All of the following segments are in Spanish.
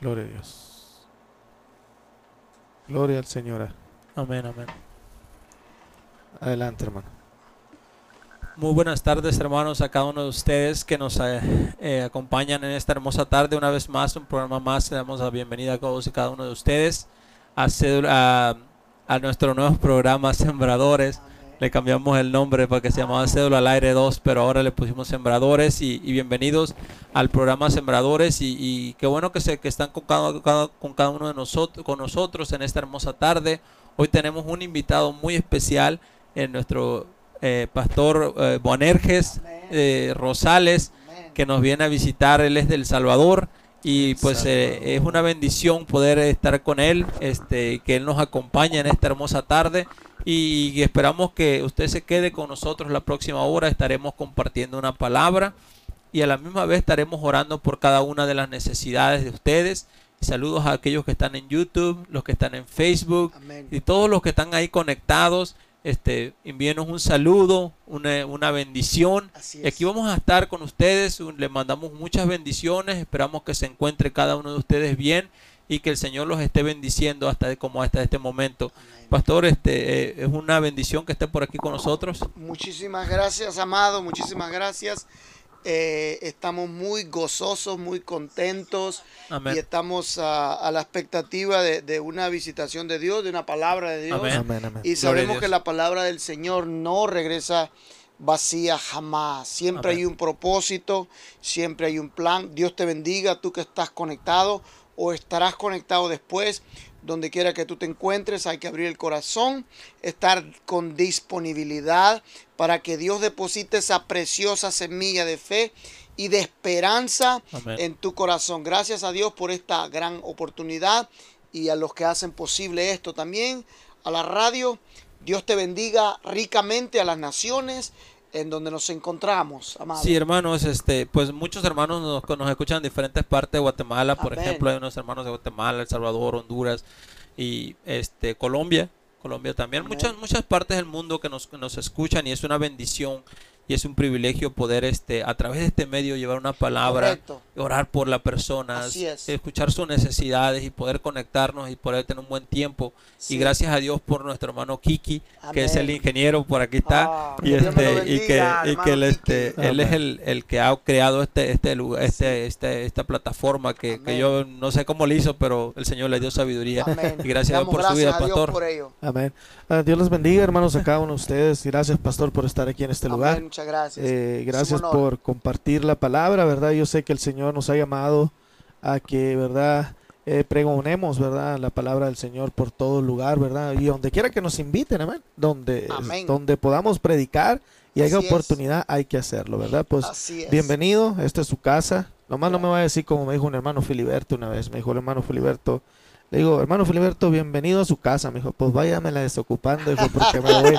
Gloria a Dios. Gloria al Señor. Amén, amén. Adelante, hermano. Muy buenas tardes, hermanos, a cada uno de ustedes que nos eh, eh, acompañan en esta hermosa tarde. Una vez más, un programa más. Le damos la bienvenida a todos y cada uno de ustedes a, a, a nuestro nuevo programa Sembradores. Le cambiamos el nombre para que se llamaba Cédula al Aire 2, pero ahora le pusimos Sembradores y, bienvenidos al programa Sembradores y, qué bueno que, se, que están con cada, con cada uno de nosotros, con nosotros en esta hermosa tarde. Hoy tenemos un invitado muy especial en nuestro eh, pastor eh, Boanerges eh, Rosales, que nos viene a visitar. Él es del Salvador y pues eh, es una bendición poder estar con él, este, que él nos acompañe en esta hermosa tarde y esperamos que usted se quede con nosotros la próxima hora. Estaremos compartiendo una palabra y a la misma vez estaremos orando por cada una de las necesidades de ustedes. Saludos a aquellos que están en YouTube, los que están en Facebook y todos los que están ahí conectados. Este, envíenos un saludo, una, bendición. Y aquí vamos a estar con ustedes. Le mandamos muchas bendiciones. Esperamos que se encuentre cada uno de ustedes bien y que el Señor los esté bendiciendo hasta como hasta este momento. Pastor, este eh, es una bendición que esté por aquí con nosotros. Muchísimas gracias, amado, muchísimas gracias. Eh, estamos muy gozosos, muy contentos y estamos a, la expectativa de, una visitación de Dios, de una palabra de Dios. Y sabemos que la palabra del Señor no regresa vacía jamás. Siempre hay un propósito, siempre hay un plan. Dios te bendiga, tú que estás conectado o estarás conectado después. Donde quiera que tú te encuentres, hay que abrir el corazón, estar con disponibilidad para que Dios deposite esa preciosa semilla de fe y de esperanza en tu corazón. Gracias a Dios por esta gran oportunidad y a los que hacen posible esto también, a la radio. Dios te bendiga ricamente a las naciones en donde nos encontramos, amado. Sí, hermanos, este, pues muchos hermanos nos, nos escuchan en diferentes partes de Guatemala, por ejemplo, hay unos hermanos de Guatemala, El Salvador, Honduras y este Colombia, Colombia también, muchas muchas partes del mundo que nos, nos escuchan y es una bendición y es un privilegio poder este a través de este medio llevar una palabra, orar por la persona, escuchar sus necesidades y poder conectarnos y poder tener un buen tiempo. Y gracias a Dios por nuestro hermano Kiki, que es el ingeniero por aquí está ah, y este y que, y que él, este, él es el, el, que ha creado este este lugar, este, este esta plataforma que, que, yo no sé cómo le hizo, pero el Señor le dio sabiduría. Y gracias a Dios por su vida, pastor. Amén. Ah, Dios los bendiga, hermanos, a cada uno de ustedes. Gracias, pastor, por estar aquí en este lugar gracias. Eh, gracias por compartir la palabra, ¿verdad? Yo sé que el Señor nos ha llamado a que, ¿verdad? Eh, pregonemos, ¿verdad? La palabra del Señor por todo lugar, ¿verdad? Y donde quiera que nos inviten, amén. Donde, donde podamos predicar y haya oportunidad, hay que hacerlo, ¿verdad? Pues bienvenido, esta es su casa. Nomás no me va a decir como me dijo un hermano Filiberto una vez, me dijo el hermano Filiberto, le digo, hermano Filiberto, bienvenido a su casa. Me dijo, pues váyame la desocupando, dijo, porque me voy,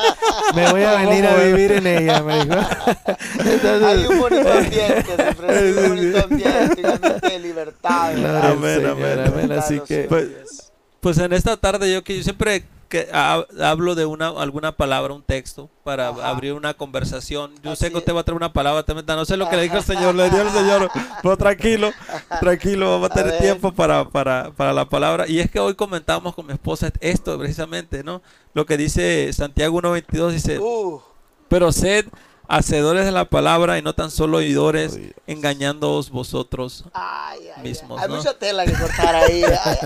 me voy a venir a vivir en ella, me dijo. hay un bonito ambiente, hay un bonito ambiente, un ambiente de libertad. amén, amén, amén. Así que, pues, pues en esta tarde yo que yo siempre que hablo de una alguna palabra, un texto, para abrir una conversación. Yo sé que usted va a traer una palabra, no sé lo que le dijo el Señor, le dio el Señor, pero tranquilo, tranquilo, vamos a tener tiempo para, para, para la palabra. Y es que hoy comentamos con mi esposa esto precisamente, ¿no? Lo que dice Santiago 1.22, dice, uh. pero sed hacedores de la palabra y no tan solo oidores, engañándoos vosotros mismos. Hay mucha tela que cortar ahí.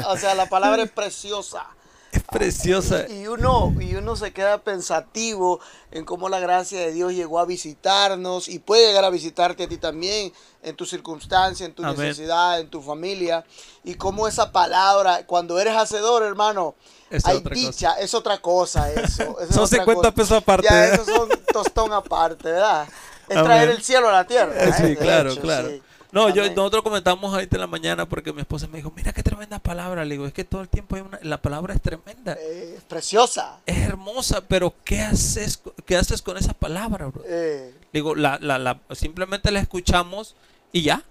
o sea, la palabra es preciosa. Es preciosa. Y, uno, y uno se queda pensativo en cómo la gracia de Dios llegó a visitarnos y puede llegar a visitarte a ti también en tu circunstancia, en tu necesidad, en tu familia. Y cómo esa palabra, cuando eres hacedor, hermano, hay dicha, es otra cosa eso. son 50 pesos aparte. Ya, eso son tostón aparte, ¿verdad? Es traer el cielo a la tierra. ¿eh? Sí, claro, claro. No, yo, nosotros comentamos ahorita en la mañana porque mi esposa me dijo, mira qué tremenda palabra. Le digo, es que todo el tiempo hay una, la palabra es tremenda. es preciosa. Es hermosa, pero ¿qué haces, qué haces con esa palabra, bro? Eh. Digo, la, la, la, simplemente la escuchamos y ya.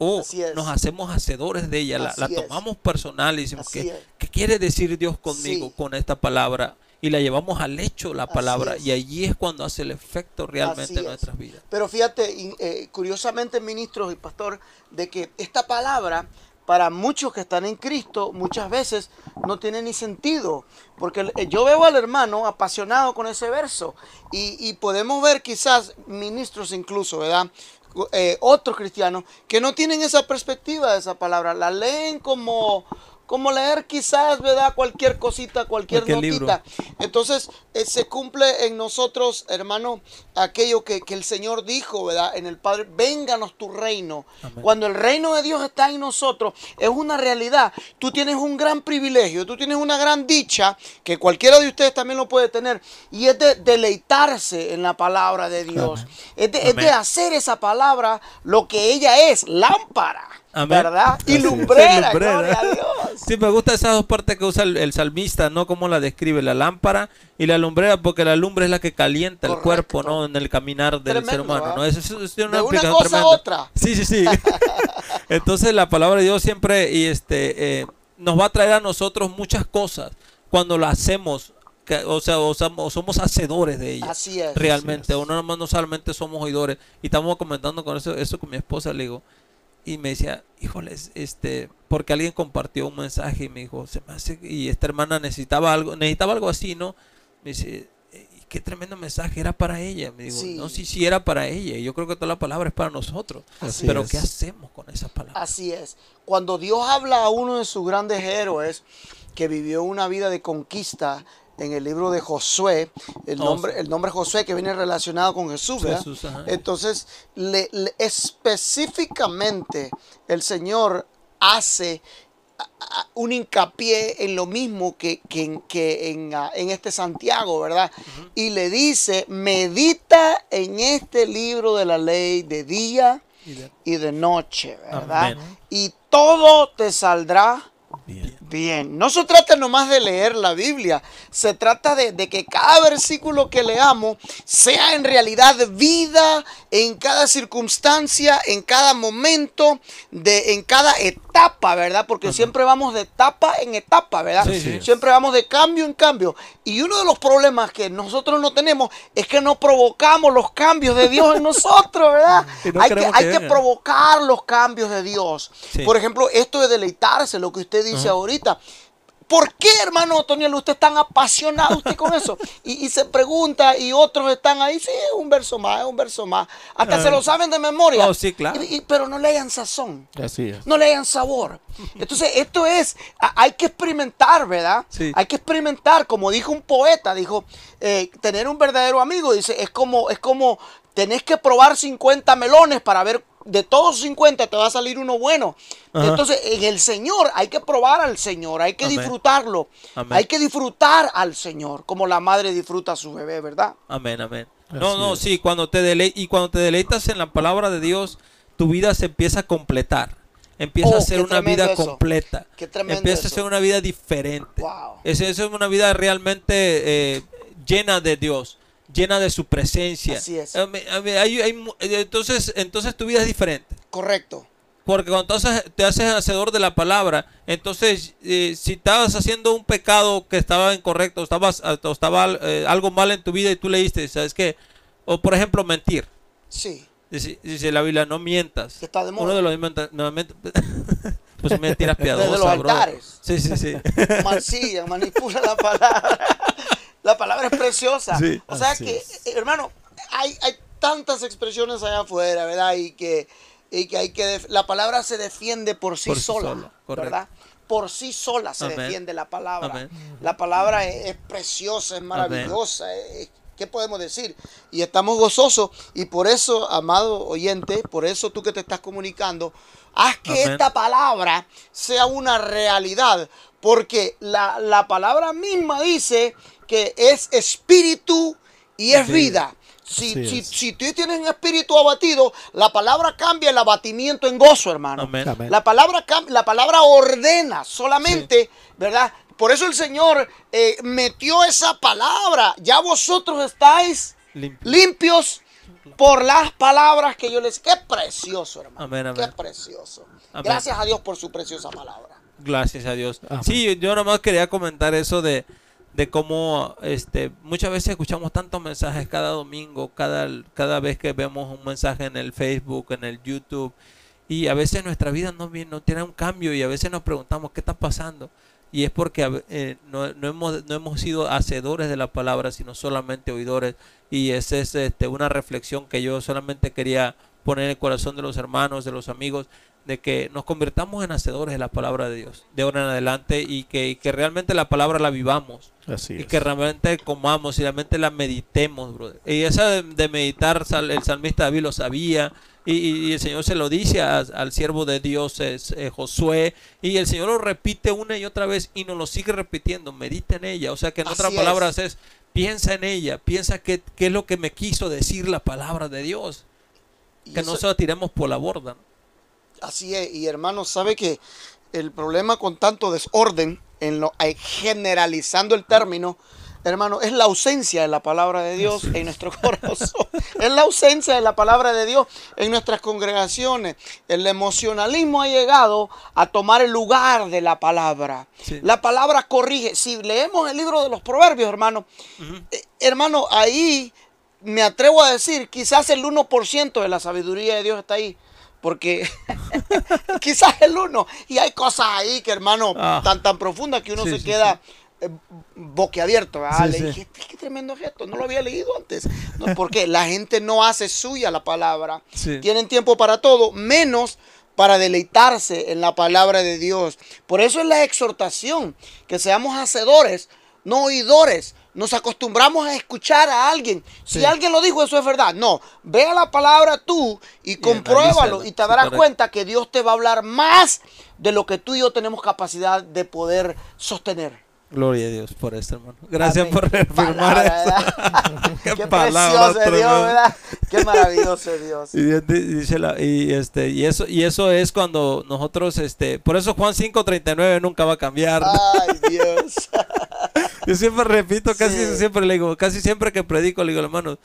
O nos hacemos hacedores de ella, la, tomamos personal y decimos, ¿qué, ¿qué, quiere decir Dios conmigo con esta palabra? Y la llevamos al hecho la palabra y allí es cuando hace el efecto realmente en nuestras vidas. Pero fíjate, eh, curiosamente, ministros y pastor, de que esta palabra para muchos que están en Cristo, muchas veces no tiene ni sentido. Porque yo veo al hermano apasionado con ese verso y, podemos ver quizás ministros incluso, ¿verdad? Eh, otros cristianos que no tienen esa perspectiva de esa palabra, la leen como como leer quizás, ¿verdad? Cualquier cosita, cualquier, notita. Entonces, eh, se cumple en nosotros, hermano, aquello que, el Señor dijo, ¿verdad? En el Padre, vénganos tu reino. Cuando el reino de Dios está en nosotros, es una realidad. Tú tienes un gran privilegio, tú tienes una gran dicha, que cualquiera de ustedes también lo puede tener, y es de deleitarse en la palabra de Dios. Es de, es de hacer esa palabra lo que ella es, lámpara ¿Verdad? Y lumbrera, gloria a Dios. Sí, me gustan esas dos partes que usa el, salmista, ¿no? Como la describe, la lámpara y la lumbrera, porque la lumbre es la que calienta el cuerpo, ¿no? En el caminar del ser humano, ¿no? Es, una, cosa a otra. Sí, sí, sí. Entonces la palabra de Dios siempre y este, eh, nos va a traer a nosotros muchas cosas cuando lo hacemos o sea, o, somos hacedores de ella. Así es. Realmente, o no, no solamente somos oidores. Y estamos comentando con eso, eso con mi esposa, le digo, y me decía, híjoles, este, porque alguien compartió un mensaje y me dijo, se me hace, y esta hermana necesitaba algo, necesitaba algo así, ¿no? Me dice, qué tremendo mensaje, era para ella. Me digo, no, sí, sí era para ella. Yo creo que toda la palabra es para nosotros. Pero ¿qué hacemos con esa palabra? Así es. Cuando Dios habla a uno de sus grandes héroes que vivió una vida de conquista, en el libro de Josué, el oh, nombre, el nombre Josué que viene relacionado con Jesús. Entonces, le, específicamente el Señor hace un hincapié en lo mismo que, que, que en, en, este Santiago, ¿verdad? Y le dice, medita en este libro de la ley de día y de, noche, ¿verdad? Y todo te saldrá Bien. No se trata nomás de leer la Biblia, se trata de, de, que cada versículo que leamos sea en realidad vida en cada circunstancia, en cada momento, de, en cada etapa, ¿verdad? Porque siempre vamos de etapa en etapa, ¿verdad? Siempre vamos de cambio en cambio. Y uno de los problemas que nosotros no tenemos es que no provocamos los cambios de Dios en nosotros, ¿verdad? hay que, hay que provocar los cambios de Dios. Por ejemplo, esto de deleitarse, lo que usted dice ahorita. ¿Por qué, hermano Toniel, usted es tan apasionado usted con eso? Y, se pregunta, y otros están ahí, sí, es un verso más, es un verso más. Hasta se lo saben de memoria. Oh, sí, claro. pero no le hayan sazón. Así es. No le hayan sabor. Entonces, esto es, hay que experimentar, ¿verdad? Hay que experimentar, como dijo un poeta, dijo, eh, tener un verdadero amigo, dice, es como, es como, tenés que probar 50 melones para ver de todos 50 te va a salir uno bueno. Entonces, en el Señor hay que probar al Señor, hay que disfrutarlo. Hay que disfrutar al Señor, como la madre disfruta a su bebé, ¿verdad? Amén, amén. no, no, sí, cuando te dele y cuando te deleitas en la palabra de Dios, tu vida se empieza a completar. Empieza a oh, ser una vida completa. empieza a ser una vida diferente. Wow. Es, es una vida realmente eh, llena de Dios llena de su presencia. Así es. entonces, entonces tu vida es diferente. Correcto. Porque cuando te haces hacedor de la palabra, entonces eh, si estabas haciendo un pecado que estaba incorrecto, estabas, o estaba eh, algo mal en tu vida y tú leíste, ¿sabes qué? O por ejemplo, mentir. Sí. Dice, la Biblia, no mientas. está de moda. Uno de los no, pues mentiras piadosas. De los altares. Sí, sí, sí. Mancilla, manipula la palabra. La palabra es preciosa. o sea que, eh, hermano, hay, hay tantas expresiones allá afuera, ¿verdad? Y que, y que hay que la palabra se defiende por sí sola, ¿verdad? Por sí sola se defiende la palabra. La palabra es, preciosa, es maravillosa. ¿Qué podemos decir? Y estamos gozosos y por eso, amado oyente, por eso tú que te estás comunicando, haz que esta palabra sea una realidad, porque la, la palabra misma dice que es espíritu y es vida. Si, si, si, tú tienes un espíritu abatido, la palabra cambia el abatimiento en gozo, hermano. La, palabra, la palabra ordena solamente, ¿verdad? Por eso el Señor eh, metió esa palabra. Ya vosotros estáis limpios por las palabras que yo les... Qué precioso, hermano. Qué precioso. Gracias a Dios por su preciosa palabra. Gracias a Dios. Sí, yo nomás quería comentar eso de de cómo este, muchas veces escuchamos tantos mensajes cada domingo, cada, cada vez que vemos un mensaje en el Facebook, en el YouTube, Y a veces nuestra vida no, no tiene un cambio y a veces nos preguntamos qué está pasando. Y es porque eh, no, no, hemos, no hemos sido hacedores de la palabra, sino solamente oidores. Y esa es este, una reflexión que yo solamente quería poner en el corazón de los hermanos, de los amigos, de que nos convirtamos en hacedores de la palabra de Dios de ahora en adelante y que, que realmente la palabra la vivamos. y que realmente comamos y realmente la meditemos, brother. Y esa de, meditar, el salmista David lo sabía, y, el Señor se lo dice al siervo de Dios, es, eh, Josué, y el Señor lo repite una y otra vez y nos lo sigue repitiendo, medita en ella. O sea que en otras palabras es, piensa en ella, piensa qué, qué es lo que me quiso decir la palabra de Dios. que no se la tiremos por la borda. Así es, y hermano, sabe que el problema con tanto desorden, en lo, eh, generalizando el término, hermano, es la ausencia de la palabra de Dios en nuestro corazón. es la ausencia de la palabra de Dios en nuestras congregaciones. El emocionalismo ha llegado a tomar el lugar de la palabra. La palabra corrige. Si leemos el libro de los proverbios, hermano, eh, hermano, ahí me atrevo a decir, quizás el 1% de la sabiduría de Dios está ahí porque quizás el uno, y hay cosas ahí que hermano, ah. tan tan profundas que uno se queda eh, boquiabierto. Le dije, qué tremendo gesto, no lo había leído antes. No, porque la gente no hace suya la palabra. Tienen tiempo para todo, menos para deleitarse en la palabra de Dios. Por eso es la exhortación, que seamos hacedores, no oidores, nos acostumbramos a escuchar a alguien. Si alguien lo dijo, eso es verdad. No, vea la palabra tú y, compruébalo y te darás cuenta que Dios te va a hablar más de lo que tú y yo tenemos capacidad de poder sostener. Gloria a Dios por esto, hermano. Gracias por reafirmar. Qué, Qué precioso Dios, ¿verdad? Qué maravilloso Dios. Y, dice la, y, este, y, eso, y eso es cuando nosotros, este, por eso Juan 5.39 nunca va a cambiar. Ay, Dios. Yo siempre repito, casi siempre le digo, casi siempre que predico, le digo, hermano,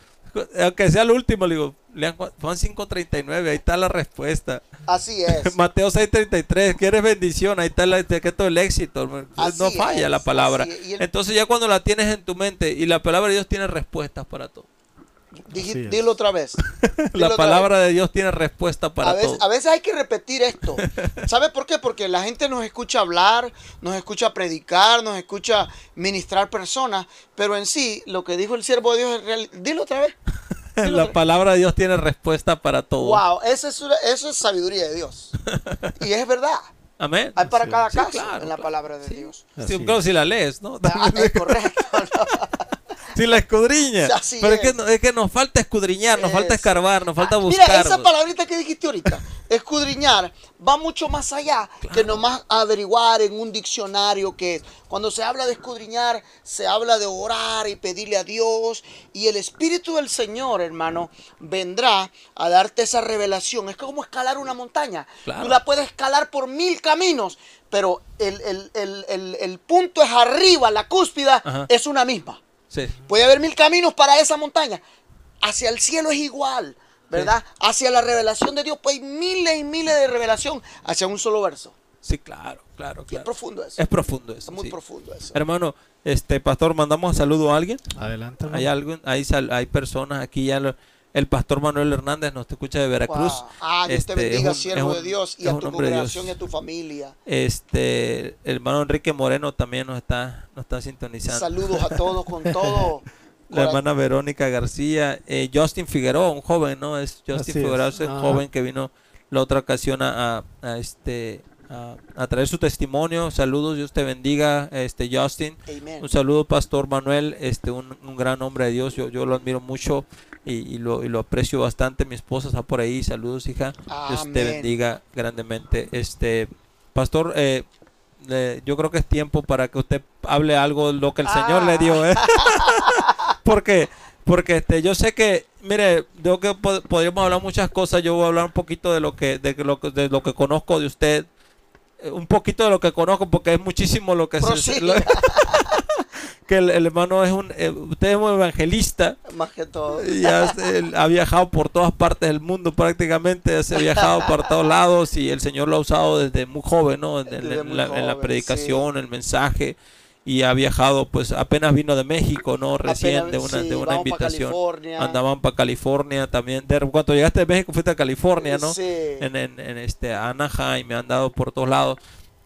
aunque sea el último, le digo, lean Juan 5.39, ahí está la respuesta. Así es. Mateo 6.33, ¿quieres bendición? Ahí está el secreto del éxito. no falla la palabra. Entonces ya cuando la tienes en tu mente y la palabra de Dios tiene respuestas para todo dilo otra vez. la palabra de Dios tiene respuesta para a veces, todo. A veces hay que repetir esto. ¿Sabe por qué? Porque la gente nos escucha hablar, nos escucha predicar, nos escucha ministrar personas, pero en sí, lo que dijo el siervo de Dios es real. Dilo otra vez. la palabra de Dios tiene respuesta para todo. Wow, eso es, eso es sabiduría de Dios. y es verdad. Amén. Hay para cada caso en la palabra de Dios. Sí, claro, si la lees, ¿no? Ah, es correcto. Si la escudriña. Pero es. que, es que nos falta escudriñar, nos falta escarbar, nos falta buscar. Mira, esa palabrita que dijiste ahorita, escudriñar, va mucho más allá que nomás averiguar en un diccionario que es. Cuando se habla de escudriñar, se habla de orar y pedirle a Dios. Y el Espíritu del Señor, hermano, vendrá a darte esa revelación. Es como escalar una montaña. Tú la puedes escalar por mil caminos, pero el, punto es arriba, la cúspida es una misma. Puede haber mil caminos para esa montaña. Hacia el cielo es igual, ¿verdad? Hacia la revelación de Dios, pues hay miles y miles de revelación hacia un solo verso. Sí, claro, claro, claro. Es profundo eso. Es profundo eso. Es muy profundo eso. Hermano, este pastor, mandamos un saludo a alguien. Adelante. Hay algo, hay, hay personas aquí ya el pastor Manuel Hernández nos escucha de Veracruz. Ah, Dios te este, bendiga, siervo de Dios, y a tu congregación y a tu familia. Este, el hermano Enrique Moreno también nos está, nos está sintonizando. Saludos a todos con todo. La hermana Verónica García, eh, Justin Figueroa, un joven, ¿no? Es Justin Figueroa, es un joven que vino la otra ocasión a, este a, traer su testimonio. Saludos, Dios te bendiga, este Justin. Un saludo, Pastor Manuel, este un, un, gran hombre de Dios. Yo, yo lo admiro mucho y, lo, y, lo, aprecio bastante. Mi esposa está por ahí. Saludos, hija. Dios te bendiga grandemente. Este, pastor, eh, yo creo que es tiempo para que usted hable algo de lo que el Señor le dio. ¿eh? porque porque este, yo sé que, mire, yo que podríamos hablar muchas cosas. Yo voy a hablar un poquito de lo que, de lo, de lo que conozco de usted. Eh, un poquito de lo que conozco, porque es muchísimo lo que se. Que el, hermano es un, eh, usted es un evangelista. Más que todo. Y ha viajado por todas partes del mundo prácticamente, se ha viajado por todos lados y el Señor lo ha usado desde muy joven, ¿no? En, la, predicación, el mensaje. y ha viajado, pues apenas vino de México, ¿no? Recién de una, de una invitación. Andaban para California también. cuando llegaste de México fuiste a California, ¿no? Sí. En, en, en este Anaheim, me han dado por todos lados.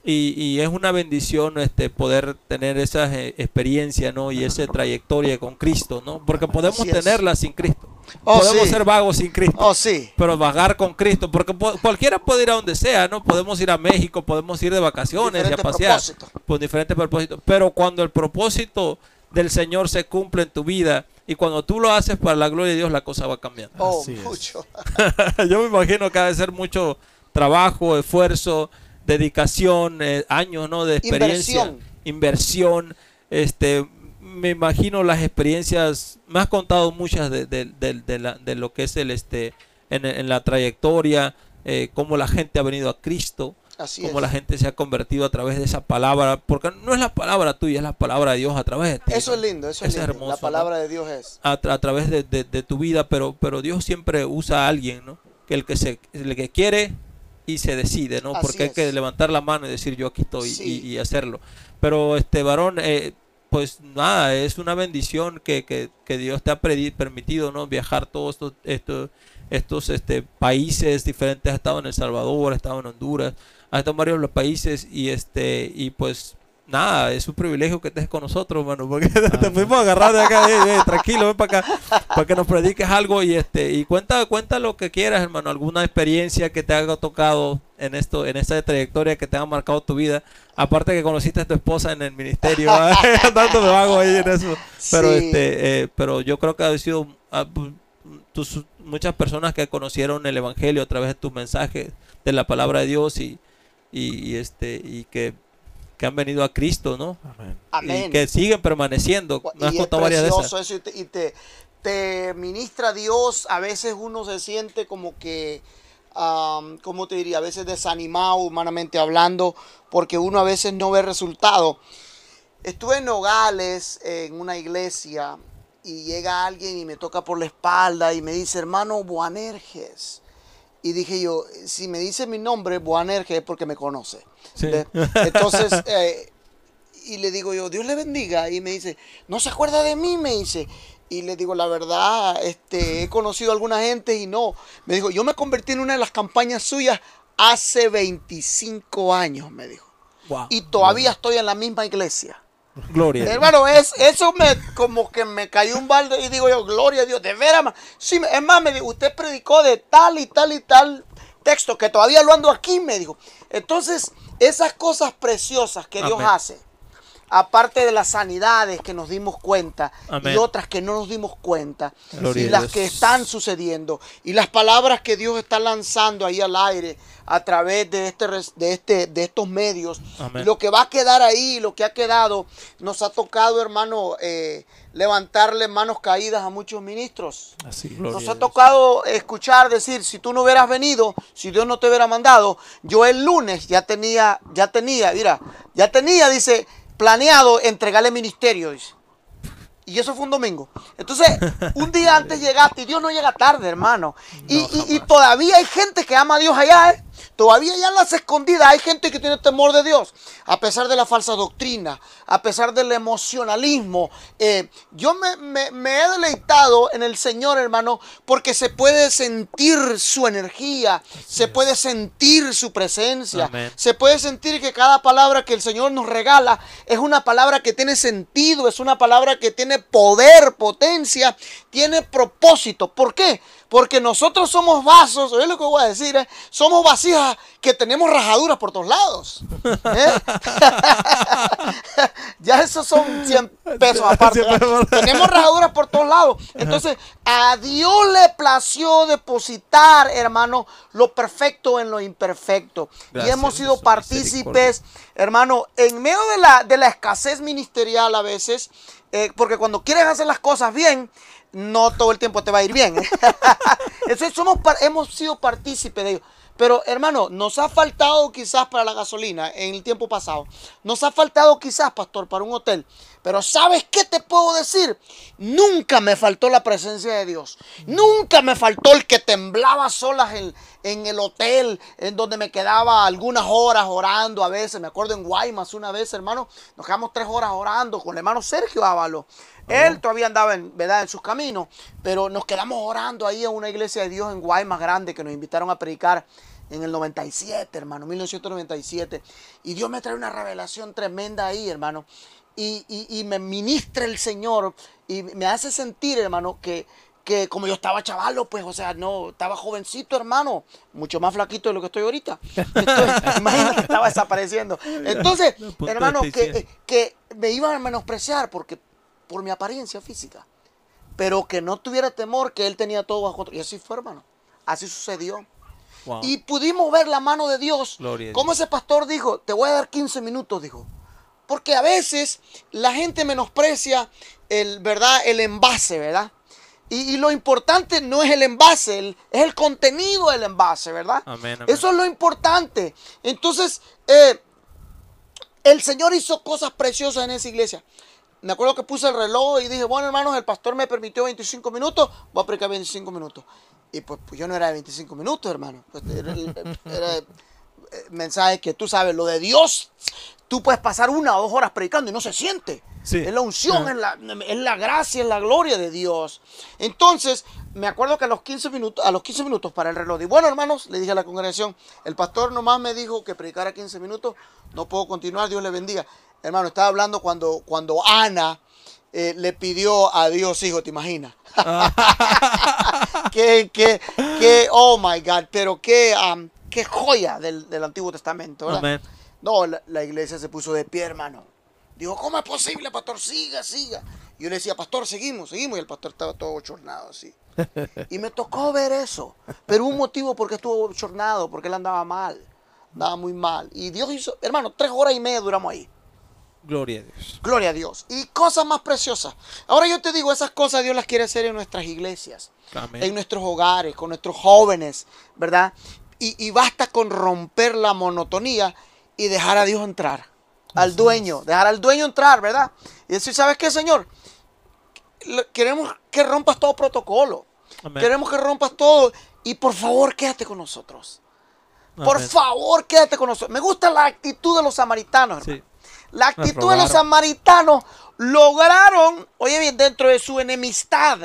Y, y, es una bendición este poder tener esa eh, experiencia, ¿no? Y esa trayectoria con Cristo, ¿no? Porque podemos tenerla sin Cristo. Oh, podemos ser vagos sin Cristo. Oh, sí. Pero vagar con Cristo, porque cualquiera puede ir a donde sea, ¿no? Podemos ir a México, podemos ir de vacaciones y a pasear por diferentes propósitos. Pero cuando el propósito del Señor se cumple en tu vida y cuando tú lo haces para la gloria de Dios, la cosa va cambiando. Oh, mucho. Yo me imagino que ha de ser mucho trabajo, esfuerzo dedicación, eh, años ¿no? de experiencia, inversión. este, me imagino las experiencias, me has contado muchas de, de, lo que es el este en, la trayectoria, eh, cómo la gente ha venido a Cristo, cómo la gente se ha convertido a través de esa palabra, porque no es la palabra tuya, es la palabra de Dios a través de ti. Eso es lindo, eso es, lindo. la palabra de Dios es. A, través de, tu vida, pero, pero Dios siempre usa a alguien, ¿no? Que el que, se, el que quiere y se decide, ¿no? Porque hay que levantar la mano y decir yo aquí estoy y, hacerlo. Pero este varón, eh, pues nada, es una bendición que, que, que Dios te ha permitido, ¿no? Viajar todos estos, estos, estos este, países diferentes, has estado en El Salvador, has estado en Honduras, has estado en varios los países y este, y pues nada, es un privilegio que estés con nosotros, hermano, porque te fuimos a agarrar de acá, tranquilo, ven para acá, para que nos prediques algo y este y cuenta cuenta lo que quieras, hermano, alguna experiencia que te haya tocado en esto, en esta trayectoria que te ha marcado tu vida, aparte que conociste a tu esposa en el ministerio, tanto me hago ahí en eso, pero este, eh, pero yo creo que ha sido ah, tus, muchas personas que conocieron el evangelio a través de tus mensajes de la palabra de Dios y, y este y que que han venido a Cristo, ¿no? Amén. Y que siguen permaneciendo. Me has contado varias veces. y, te, te, ministra Dios. A veces uno se siente como que, um, ¿cómo te diría? A veces desanimado, humanamente hablando, porque uno a veces no ve resultado. Estuve en Nogales, en una iglesia, y llega alguien y me toca por la espalda y me dice, hermano Buanerges. Y dije yo, si me dice mi nombre, Buanerges, es porque me conoce. Entonces, eh, y le digo yo, Dios le bendiga. Y me dice, no se acuerda de mí, me dice. Y le digo, la verdad, este, he conocido a alguna gente y no. Me dijo, yo me convertí en una de las campañas suyas hace 25 años, me dijo. Y todavía estoy en la misma iglesia. Gloria. Hermano, es, eso me como que me cayó un balde y digo yo, gloria a Dios, de veras. Sí, es más, me dijo, usted predicó de tal y tal y tal texto que todavía lo ando aquí, me dijo. Entonces, esas cosas preciosas que Dios hace, aparte de las sanidades que nos dimos cuenta y otras que no nos dimos cuenta, y las que están sucediendo, y las palabras que Dios está lanzando ahí al aire a través de, este, de, este, de estos medios, lo que va a quedar ahí, lo que ha quedado, nos ha tocado, hermano, eh, levantarle manos caídas a muchos ministros. Nos ha tocado escuchar decir, si tú no hubieras venido, si Dios no te hubiera mandado, yo el lunes ya tenía, ya tenía, mira, ya tenía, dice, planeado entregarle ministerio, dice. Y eso fue un domingo. Entonces, un día antes llegaste y Dios no llega tarde, hermano. y, y, todavía hay gente que ama a Dios allá, ¿eh? Todavía ya en las escondidas hay gente que tiene temor de Dios, a pesar de la falsa doctrina, a pesar del emocionalismo. Eh, yo me, he deleitado en el Señor, hermano, porque se puede sentir su energía, se puede sentir su presencia, se puede sentir que cada palabra que el Señor nos regala es una palabra que tiene sentido, es una palabra que tiene poder, potencia, tiene propósito. ¿Por qué? Porque nosotros somos vasos, es lo que voy a decir, ¿eh? somos vasijas que tenemos rajaduras por todos lados. ¿eh? ya esos son 100 pesos aparte. tenemos rajaduras por todos lados. Entonces, a Dios le plació depositar, hermano, lo perfecto en lo imperfecto. y hemos sido partícipes, hermano, en medio de la, de la escasez ministerial a veces, eh, porque cuando quieres hacer las cosas bien, no todo el tiempo te va a ir bien. Entonces hemos sido partícipes de ello. Pero hermano, nos ha faltado quizás para la gasolina en el tiempo pasado. Nos ha faltado quizás, pastor, para un hotel. Pero ¿sabes qué te puedo decir? Nunca me faltó la presencia de Dios. Nunca me faltó el que temblaba solas en, en el hotel, en donde me quedaba algunas horas orando a veces. Me acuerdo en Guaymas una vez, hermano, nos quedamos tres horas orando con el hermano Sergio Ávalo. Él todavía andaba en, ¿verdad? en sus caminos, pero nos quedamos orando ahí en una iglesia de Dios en Guaymas grande que nos invitaron a predicar en el 97, hermano, 1997. Y Dios me trae una revelación tremenda ahí, hermano. Y, y, me ministra el Señor y me hace sentir, hermano, que, que como yo estaba chavalo, pues, o sea, no, estaba jovencito, hermano, mucho más flaquito de lo que estoy ahorita. imagínate, estaba desapareciendo. Entonces, hermano, que, que me iban a menospreciar porque por mi apariencia física, pero que no tuviera temor que él tenía todo bajo control. Y así fue, hermano. Así sucedió. Y pudimos ver la mano de Dios. como ese pastor dijo, te voy a dar 15 minutos, dijo. Porque a veces la gente menosprecia el, ¿verdad? el envase, ¿verdad? Y, lo importante no es el envase, es el contenido del envase, ¿verdad? Eso es lo importante. Entonces, eh, el Señor hizo cosas preciosas en esa iglesia me acuerdo que puse el reloj y dije, bueno hermanos, el pastor me permitió 25 minutos, voy a predicar 25 minutos. Y pues, pues, yo no era de 25 minutos, hermano. Pues, era, era, eh, mensaje que tú sabes, lo de Dios, tú puedes pasar una o dos horas predicando y no se siente. Es la unción, es, la, es la gracia, es la gloria de Dios. Entonces, me acuerdo que a los 15 minutos, a los 15 minutos para el reloj, y bueno, hermanos, le dije a la congregación, el pastor nomás me dijo que predicara 15 minutos, no puedo continuar, Dios le bendiga. Hermano, estaba hablando cuando, cuando Ana eh, le pidió a Dios hijo, ¿te imaginas? que, que, oh my God, pero qué, um, qué joya del, Antiguo Testamento, No, la, iglesia se puso de pie, hermano. Dijo, ¿cómo es posible, pastor? Siga, siga. Y yo le decía, pastor, seguimos, seguimos. Y el pastor estaba todo chornado así. Y me tocó ver eso. Pero un motivo porque estuvo chornado, porque él andaba mal. Andaba muy mal. Y Dios hizo, hermano, tres horas y media duramos ahí. Gloria a Dios. Gloria a Dios. Y cosas más preciosas. Ahora yo te digo, esas cosas Dios las quiere hacer en nuestras iglesias, en nuestros hogares, con nuestros jóvenes, ¿verdad? Y, basta con romper la monotonía y dejar a Dios entrar. Al dueño, dejar al dueño entrar, ¿verdad? Y decir, ¿sabes qué, Señor? Queremos que rompas todo protocolo. Queremos que rompas todo. Y por favor, quédate con nosotros. Por favor, quédate con nosotros. Me gusta la actitud de los samaritanos. Hermano. La actitud de los samaritanos lograron, oye bien, dentro de su enemistad,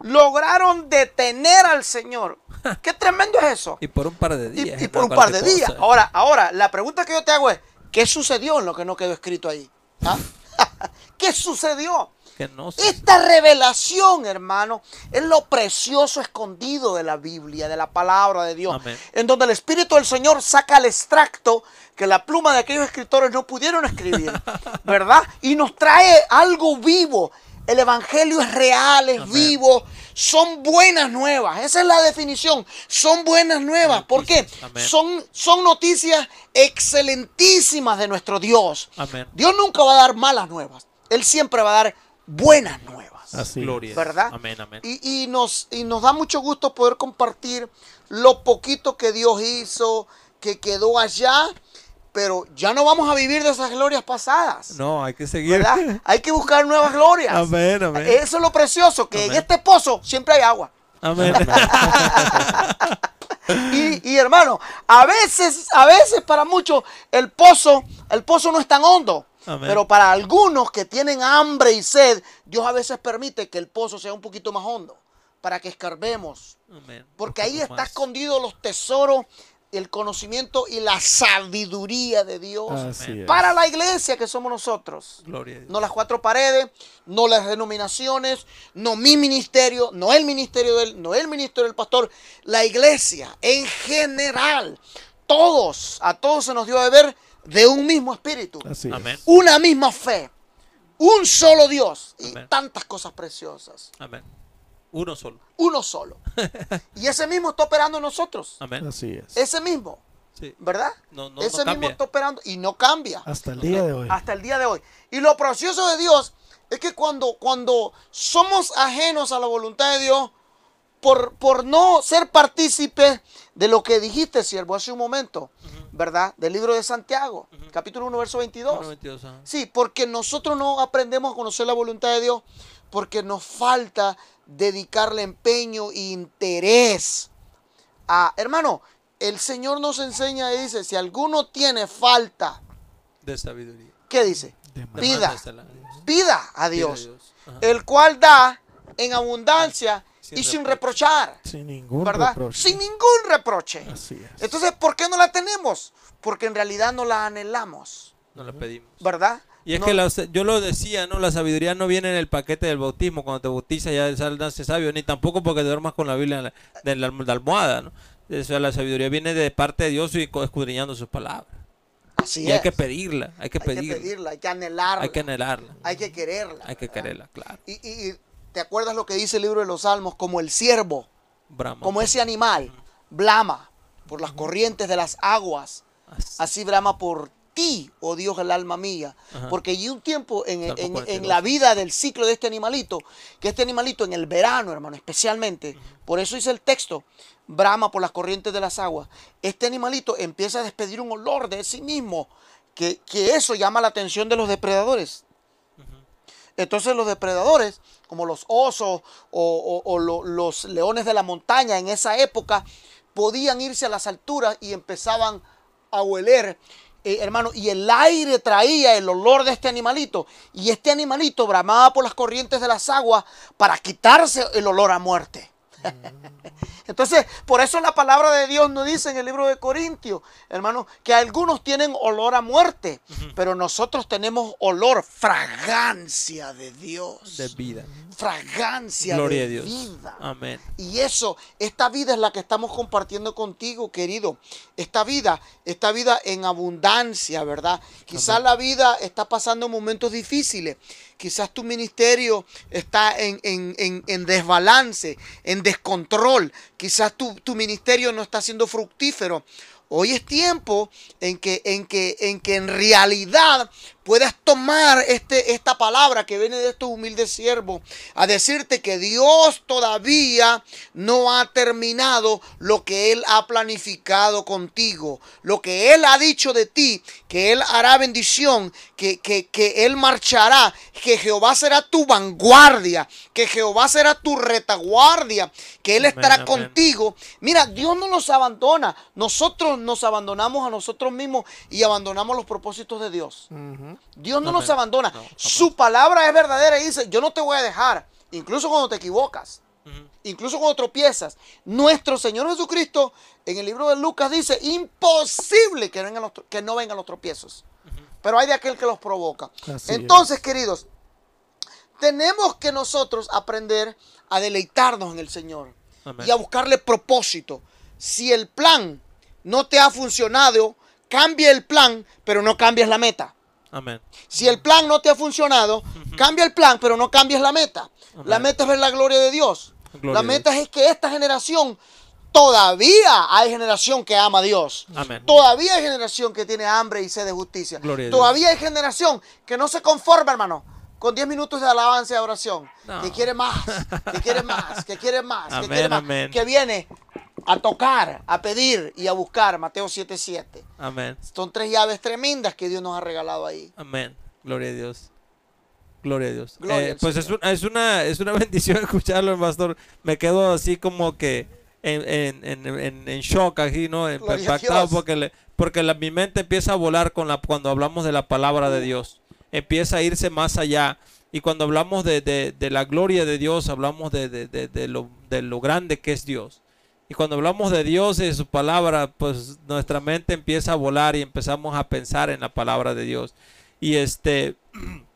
lograron detener al Señor. Qué tremendo es eso. Y por un par de días. Y, por un par de días. Ahora, ahora, la pregunta que yo te hago es, ¿qué sucedió en lo que no quedó escrito ahí? ¿Ah? ¿Qué sucedió? Esta revelación, hermano, es lo precioso escondido de la Biblia, de la palabra de Dios. En donde el Espíritu del Señor saca el extracto que la pluma de aquellos escritores no pudieron escribir, ¿verdad? Y nos trae algo vivo. El Evangelio es real, es vivo, son buenas nuevas. Esa es la definición. Son buenas nuevas. ¿Por qué? Son, son noticias excelentísimas de nuestro Dios. Dios nunca va a dar malas nuevas. Él siempre va a dar buenas nuevas. Así. Gloria. ¿Verdad? Y, nos, y nos da mucho gusto poder compartir lo poquito que Dios hizo, que quedó allá, pero ya no vamos a vivir de esas glorias pasadas. No, hay que seguir. Hay que buscar nuevas glorias. Amén, amén. Eso es lo precioso, que en este pozo siempre hay agua. Amén. y, y, hermano, a veces, a veces para muchos el pozo, el pozo no es tan hondo. Pero para algunos que tienen hambre y sed, Dios a veces permite que el pozo sea un poquito más hondo para que escarbemos. Porque ahí está escondido los tesoros, el conocimiento y la sabiduría de Dios para la iglesia que somos nosotros. No las cuatro paredes, no las denominaciones, no mi ministerio, no el ministerio del, no el ministerio del pastor, la iglesia en general. Todos, a todos se nos dio a ver de un mismo espíritu, una misma fe, un solo Dios y tantas cosas preciosas. Amén. Uno solo. Uno solo. y ese mismo está operando en nosotros. Amén. Así es. Ese mismo. ¿Verdad? No, no, ese mismo está operando y no cambia. Hasta el día de hoy. Hasta el día de hoy. Y lo precioso de Dios es que cuando, cuando somos ajenos a la voluntad de Dios, por, por no ser partícipe de lo que dijiste, siervo, hace un momento, ¿verdad? Del libro de Santiago, capítulo 1, verso 22. sí, porque nosotros no aprendemos a conocer la voluntad de Dios, porque nos falta dedicarle empeño e interés. A, hermano, el Señor nos enseña y dice, si alguno tiene falta de sabiduría, ¿qué dice? Pida, pida a Dios, el cual da en abundancia y sin reprochar. Sin ningún ¿verdad? reproche. Sin ningún reproche. Entonces, ¿por qué no la tenemos? Porque en realidad no la anhelamos. No la pedimos. ¿Verdad? Y es que yo lo decía, ¿no? La sabiduría no viene en el paquete del bautismo, cuando te bautizas ya nace sabio, ni tampoco porque te duermas con la Biblia en la, almohada, ¿no? O sea, la sabiduría viene de parte de Dios y escudriñando sus palabras. Así y hay que pedirla, hay que pedirla. Hay que pedirla, hay que anhelarla. Hay que anhelarla. Hay que quererla. Hay que quererla, claro. Y, y, ¿te acuerdas lo que dice el libro de los Salmos? Como el siervo, como ese animal, blama por las corrientes de las aguas. Así brama por ti, oh Dios, el alma mía. Porque hay un tiempo en, la vida del ciclo de este animalito, que este animalito en el verano, hermano, especialmente, por eso dice el texto, brama por las corrientes de las aguas, este animalito empieza a despedir un olor de sí mismo, que, eso llama la atención de los depredadores. Entonces los depredadores, como los osos o, los leones de la montaña en esa época, podían irse a las alturas y empezaban a hueler eh, hermano, y el aire traía el olor de este animalito. Y este animalito bramaba por las corrientes de las aguas para quitarse el olor a muerte. Entonces, por eso la palabra de Dios nos dice en el libro de Corintios, hermano, que algunos tienen olor a muerte, pero nosotros tenemos olor, fragancia de Dios. De vida. Fragancia de Dios. vida. Amén. Y eso, esta vida es la que estamos compartiendo contigo, querido. Esta vida, esta vida en abundancia, ¿verdad? Quizás la vida está pasando momentos difíciles. Quizás tu ministerio está en, en, desbalance, en descontrol. Quizás tu, tu ministerio no está siendo fructífero. Hoy es tiempo en que, en que, en que en realidad puedas tomar este, esta palabra que viene de estos humildes siervos a decirte que Dios todavía no ha terminado lo que Él ha planificado contigo, lo que Él ha dicho de ti, que Él hará bendición, que, que, que Él marchará, que Jehová será tu vanguardia, que Jehová será tu retaguardia, que Él estará contigo. Mira, Dios no nos abandona, nosotros nos abandonamos a nosotros mismos y abandonamos los propósitos de Dios. Dios no, nos abandona. Su palabra es verdadera y dice, yo no te voy a dejar, incluso cuando te equivocas. Incluso cuando tropiezas, nuestro Señor Jesucristo en el libro de Lucas dice, imposible que, vengan los, que no vengan los tropiezos. Pero hay de aquel que los provoca. Entonces, queridos, tenemos que nosotros aprender a deleitarnos en el Señor y a buscarle propósito. Si el plan no te ha funcionado, cambia el plan, pero no cambies la meta. Si el plan no te ha funcionado, cambia el plan, pero no cambies la meta. La meta es ver la gloria de Dios. la meta es que esta generación, todavía hay generación que ama a Dios. Todavía hay generación que tiene hambre y sed de justicia. todavía hay generación que no se conforma, hermano con 10 minutos de alabanza y oración. Que quiere más, que quiere más, que quiere más, que quiere más. Que viene a tocar, a pedir y a buscar. Mateo 7:7. Amén. Son tres llaves tremendas que Dios nos ha regalado ahí. Amén. Gloria a Dios. Gloria a Dios. Eh, pues es, es, una, es una bendición escucharlo, pastor. Me quedo así como que en, en, en, en shock, aquí, ¿no? Impactado porque, porque la, mi mente empieza a volar con la, cuando hablamos de la palabra de Dios. Empieza a irse más allá. Y cuando hablamos de, de, de la gloria de Dios, hablamos de, de, lo, de lo grande que es Dios. Y cuando hablamos de Dios y de su palabra, pues nuestra mente empieza a volar y empezamos a pensar en la palabra de Dios. Y este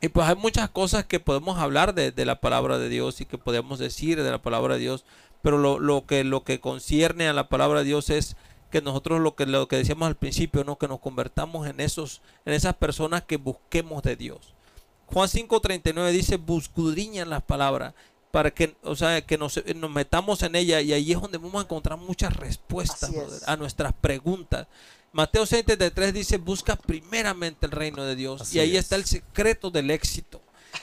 y pues hay muchas cosas que podemos hablar de, la palabra de Dios y que podemos decir de la palabra de Dios, pero lo, que lo que concierne a la palabra de Dios es que nosotros lo que lo que decíamos al principio, ¿no? que nos convertamos en esos en esas personas que busquemos de Dios. Juan 5:39 dice, "Buscudriñan las palabras para que, o sea, que nos, nos, metamos en ella y ahí es donde vamos a encontrar muchas respuestas a nuestras preguntas. Mateo 6:33 dice, busca primeramente el reino de Dios y ahí está el secreto del éxito.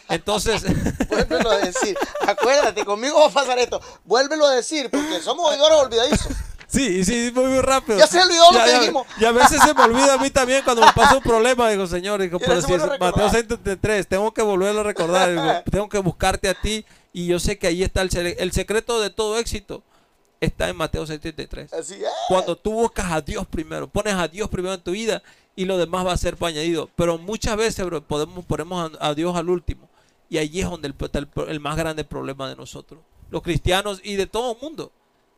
Entonces. Vuélvelo a decir. Acuérdate, conmigo va a pasar esto. Vuélvelo a decir, porque somos oidores olvidadizos. Sí, sí, muy, muy rápido. Ya se olvidó lo que dijimos. Y a veces se me olvida a mí también cuando me pasa un problema. Digo, Señor, digo, pero si es Mateo 6:33, tengo que volverlo a recordar. tengo que buscarte a ti. Y yo sé que ahí está el, el secreto de todo éxito. Está en Mateo 6:33. Así es. Cuando tú buscas a Dios primero, pones a Dios primero en tu vida y lo demás va a ser añadido. Pero muchas veces bro, podemos, ponemos a, Dios al último. Y allí es donde está el, el más grande problema de nosotros. Los cristianos y de todo el mundo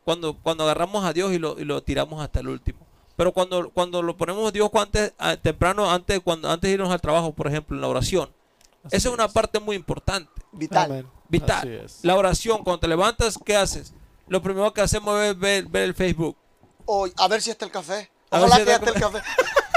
cuando, cuando agarramos a Dios y lo, y lo tiramos hasta el último. Pero cuando, cuando lo ponemos a Dios antes, temprano, antes, cuando, antes de irnos al trabajo, por ejemplo, en la oración. Esa es una parte muy importante. Vital. Vital. La oración, cuando te levantas, ¿qué haces? Lo primero que hacemos es ver, ver el Facebook. O a ver si está el café. Ojalá que esté el café.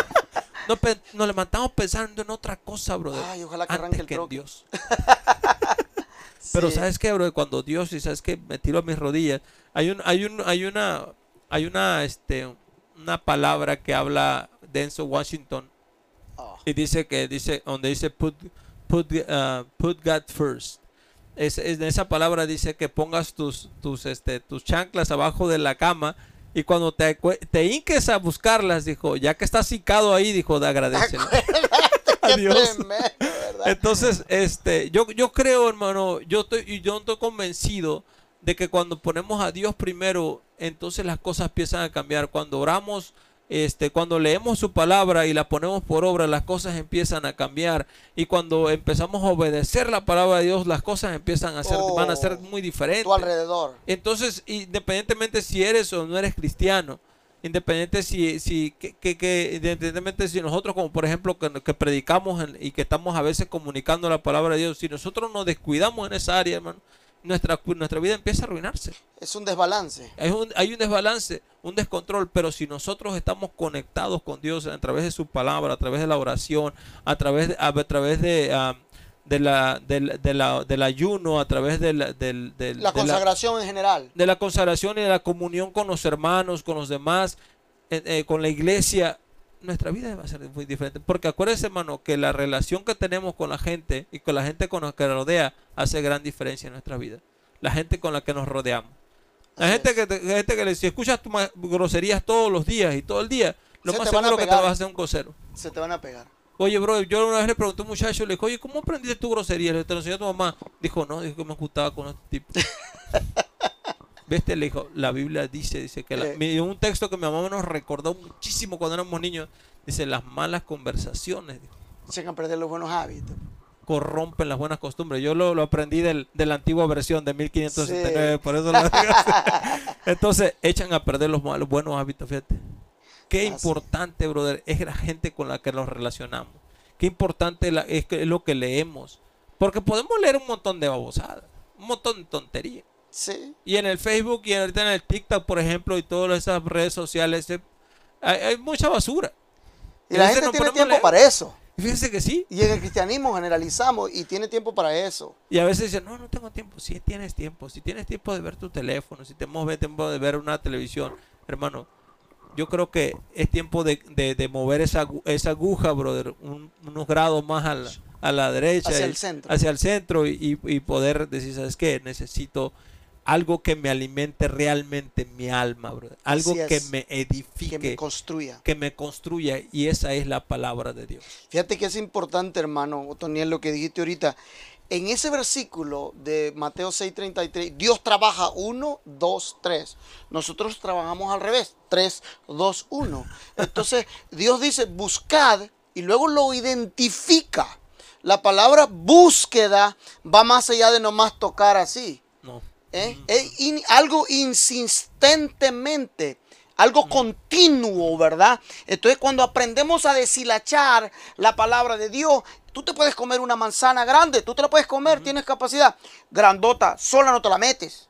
nos, levantamos pensando en otra cosa, brother. Ay, ojalá que arranque el que Dios. Pero ¿sabes qué, brother? Cuando Dios, y sabes que me tiro a mis rodillas, hay un, hay un, hay una, hay una, este, una palabra que habla Denzel Washington oh. y dice que dice, donde dice put, put, uh, put God first. Es, en esa palabra dice que pongas tus, tus, este, tus chanclas abajo de la cama y cuando te, te hinques a buscarlas, dijo, ya que estás hincado ahí, dijo, de agradecer. Adiós. Entonces, este, yo, yo creo, hermano, yo estoy, yo estoy convencido de que cuando ponemos a Dios primero, entonces las cosas empiezan a cambiar. Cuando oramos, este, cuando leemos su palabra y la ponemos por obra, las cosas empiezan a cambiar. Y cuando empezamos a obedecer la palabra de Dios, las cosas empiezan a ser, van a ser oh, muy diferentes. Tu alrededor. Entonces, independientemente si eres o no eres cristiano, independiente si, si, que, que, independientemente si nosotros, como por ejemplo, que, que predicamos y que estamos a veces comunicando la palabra de Dios, si nosotros nos descuidamos en esa área, hermano, nuestra, nuestra vida empieza a arruinarse. Es un desbalance. Hay un, hay un desbalance, un descontrol, pero si nosotros estamos conectados con Dios a través de su palabra, a través de la oración, a través de, a, través de, de la, del, de la, del ayuno, a través de la, del, la consagración en general. De la consagración y de la comunión con los hermanos, con los demás, eh, eh, con la iglesia, nuestra vida va a ser muy diferente. Porque acuérdense, hermano, que la relación que tenemos con la gente y con la gente con la que nos rodea hace gran diferencia en nuestra vida. La gente con la que nos rodeamos. La gente que, gente que si escuchas tus groserías todos los días y todo el día, lo más seguro que te vas a hacer un cosero. Se te van a pegar. Oye, bro, yo una vez le pregunté a un muchacho, le dije, oye, ¿cómo aprendiste tu grosería? Le te lo enseñó a tu mamá. Dijo, no, dijo que me gustaba con este tipo. Viste, le dijo, la Biblia dice, dice que la, un texto que mi mamá nos recordó muchísimo cuando éramos niños, dice, las malas conversaciones. Se han perder los buenos hábitos. Corrompen las buenas costumbres. Yo lo, aprendí del, de la antigua versión de 1569, por eso lo Entonces, echan a perder los, malos, buenos hábitos, fíjate. Qué importante, brother, es la gente con la que nos relacionamos. Qué importante es, es lo que leemos. Porque podemos leer un montón de babosadas, un montón de tonterías. Y en el Facebook y ahorita en el TikTok, por ejemplo, y todas esas redes sociales, eh, hay, mucha basura. Y, la gente tiene tiempo para eso. Fíjense que sí. Y en el cristianismo generalizamos y tiene tiempo para eso. Y a veces dicen, no, no tengo tiempo. Si tienes tiempo. Si tienes tiempo de ver tu teléfono, si tenemos tiempo de ver una televisión, hermano, yo creo que es tiempo de, de, mover esa, esa aguja, brother, unos grados más a la, a la derecha. Hacia el centro. Hacia el centro y, y poder decir, ¿sabes qué? Necesito algo que me alimente realmente mi alma, algo que me edifique, que me construya. Que me construya y esa es la palabra de Dios. Fíjate que es importante, hermano Otoniel, lo que dijiste ahorita. En ese versículo de Mateo 6:33, Dios trabaja 1, 2, 3. Nosotros trabajamos al revés, 3, 2, 1. Entonces Dios dice, buscad y luego lo identifica. La palabra búsqueda va más allá de nomás tocar así. ¿Eh? Es algo insistentemente, algo continuo, ¿verdad? Entonces cuando aprendemos a deshilachar la palabra de Dios, tú te puedes comer una manzana grande, tú te la puedes comer, tienes capacidad. Grandota, sola no te la metes.